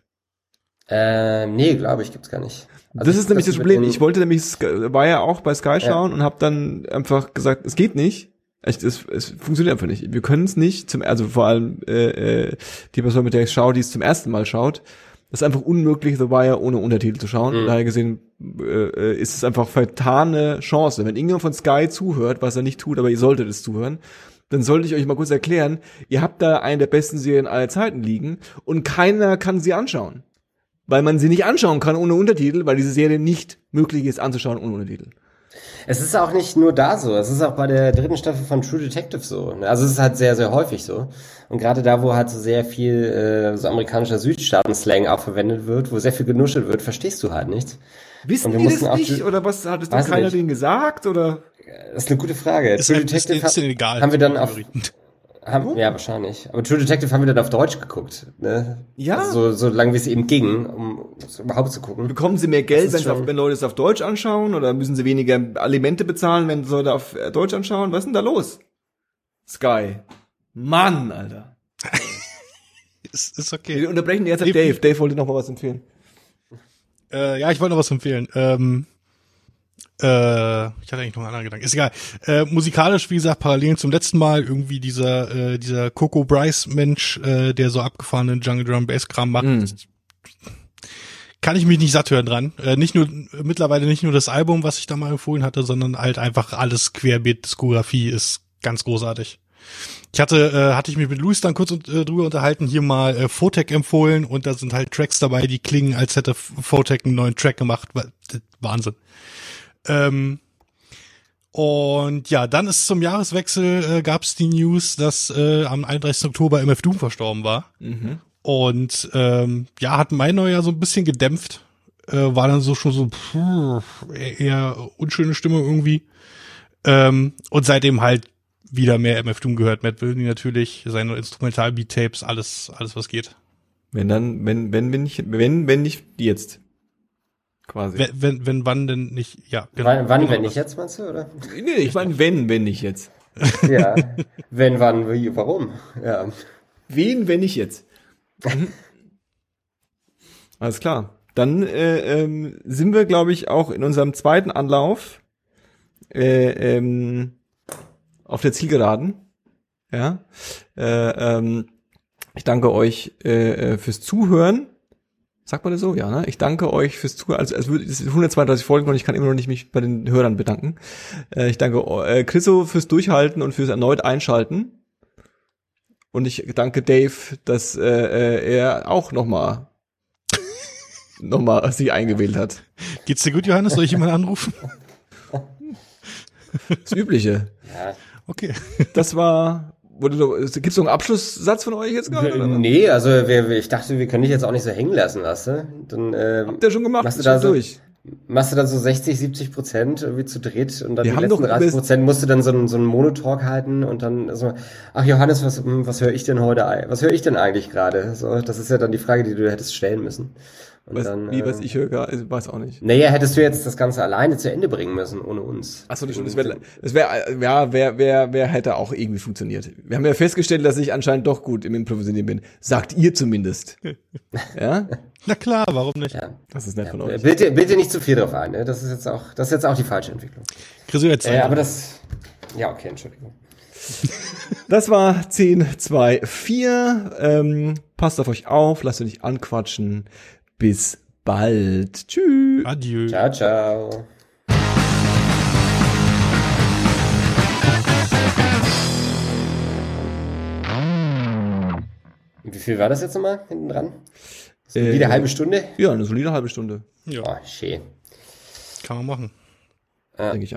Ähm, nee, glaube ich, gibt's gar nicht. Also das ist nämlich das Problem. Ich wollte nämlich, war ja auch bei Sky schauen und habe dann einfach gesagt, es geht nicht. Echt, es, es funktioniert einfach nicht. Wir können es nicht, zum, also vor allem äh, äh, die Person, mit der ich schaue, die es zum ersten Mal schaut, ist einfach unmöglich, The Wire ohne Untertitel zu schauen. Mhm. Daher gesehen äh, äh, ist es einfach vertane Chance. Wenn irgendjemand von Sky zuhört, was er nicht tut, aber ihr solltet es zuhören, dann sollte ich euch mal kurz erklären, ihr habt da eine der besten Serien aller Zeiten liegen und keiner kann sie anschauen. Weil man sie nicht anschauen kann ohne Untertitel, weil diese Serie nicht möglich ist anzuschauen ohne Untertitel. Es ist auch nicht nur da so, es ist auch bei der dritten Staffel von True Detective so. Also es ist halt sehr, sehr häufig so. Und gerade da, wo halt so sehr viel äh, so amerikanischer Südstaaten-Slang auch verwendet wird, wo sehr viel genuschelt wird, verstehst du halt nichts. Wissen die das nicht? Oder was hat es Weiß keiner nicht. denen gesagt? Oder? Das ist eine gute Frage. ist, True ist, Detective ist ha- egal. haben wir dann auf, haben, ja, wahrscheinlich. Aber True Detective haben wir dann auf Deutsch geguckt. Ne? Ja. Also so, so lange wie es eben ging, um es überhaupt zu gucken. Bekommen sie mehr Geld, ist wenn's auf, wenn Leute es auf Deutsch anschauen? Oder müssen sie weniger Alimente bezahlen, wenn Leute auf äh, Deutsch anschauen? Was ist denn da los? Sky. Mann, Alter. Ist, ist Wir okay. unterbrechen jetzt Dave- Dave. Dave wollte noch mal was empfehlen. Äh, ja, ich wollte noch was empfehlen. Ähm, äh, ich hatte eigentlich noch einen anderen Gedanken. Ist egal. Äh, musikalisch, wie gesagt, parallel zum letzten Mal irgendwie dieser äh, dieser Coco Bryce Mensch, äh, der so abgefahrenen Jungle Drum Bass Kram macht. Mhm. Kann ich mich nicht satt hören dran. Äh, nicht nur mittlerweile nicht nur das Album, was ich da mal empfohlen hatte, sondern halt einfach alles querbeet Diskografie ist ganz großartig. Ich hatte, äh, hatte ich mich mit Luis dann kurz äh, drüber unterhalten, hier mal äh, Fotec empfohlen und da sind halt Tracks dabei, die klingen, als hätte Fotec einen neuen Track gemacht. Wahnsinn. Ähm, und ja, dann ist zum Jahreswechsel äh, gab es die News, dass äh, am 31. Oktober MF Doom verstorben war. Mhm. Und ähm, ja, hat mein Neujahr so ein bisschen gedämpft. Äh, war dann so schon so pff, eher unschöne Stimme irgendwie. Ähm, und seitdem halt wieder mehr MF Doom gehört. Matt Wilney natürlich, seine Instrumental-Beat-Tapes, alles, alles was geht. Wenn dann, wenn, wenn, wenn nicht, wenn, wenn nicht jetzt. Quasi. Wenn, wenn, wenn wann denn nicht, ja. Genau, wann, wann genau wenn das. nicht jetzt, meinst du, oder? Nee, ich meine, wenn, wenn nicht jetzt. Ja. wenn, wann, wie, warum? Ja. Wen, wenn nicht jetzt? Alles klar. Dann äh, ähm, sind wir, glaube ich, auch in unserem zweiten Anlauf äh, ähm, auf der Zielgeraden. Ja. Äh, ähm, ich danke euch äh, äh, fürs Zuhören. Sagt man das so? Ja, ne? Ich danke euch fürs Zuhören. Also es sind 132 Folgen und ich kann immer noch nicht mich bei den Hörern bedanken. Äh, ich danke äh, Chriso fürs Durchhalten und fürs erneut Einschalten. Und ich danke Dave, dass äh, äh, er auch nochmal noch mal sich eingewählt hat. Geht's dir gut, Johannes? Soll ich jemanden anrufen? Das Übliche. ja. Okay. Das war. Gibt es noch einen Abschlusssatz von euch jetzt gerade? oder? Nee, also wir, ich dachte, wir können dich jetzt auch nicht so hängen lassen, weißt du? Dann ähm, Habt ihr schon gemacht? Machst du da so- durch. machst du dann so 60, 70 Prozent irgendwie zu dritt und dann Wir die letzten doch 30 über- Prozent musst du dann so einen, so einen Monotalk halten und dann so, ach Johannes, was, was höre ich denn heute, was höre ich denn eigentlich gerade? So, das ist ja dann die Frage, die du hättest stellen müssen. Und Was, dann, wie, was ich höre, gar- also, weiß auch nicht. Naja, hättest du jetzt das Ganze alleine zu Ende bringen müssen, ohne uns. Achso, das stimmt. Das wäre, das wär, ja, wer, wer, wer hätte auch irgendwie funktioniert. Wir haben ja festgestellt, dass ich anscheinend doch gut im Improvisieren bin. Sagt ihr zumindest. ja? Na klar, warum nicht? Ja. Das ist nett Ja, von euch. bitte, bitte nicht zu viel drauf ein, ne? Das ist jetzt auch, das ist jetzt auch die falsche Entwicklung. Chris, jetzt Äh, aber das, ja, okay, Entschuldigung. Das war 10, 2, 4. Ähm, passt auf euch auf, lasst euch nicht anquatschen. Bis bald. Tschüss. Adieu. Ciao, ciao. Und Wie viel war das jetzt nochmal hinten dran? So Äh, Jede halbe Stunde? Ja, eine solide halbe Stunde, Ja, Oh, schön. kann man machen. denke ich ja.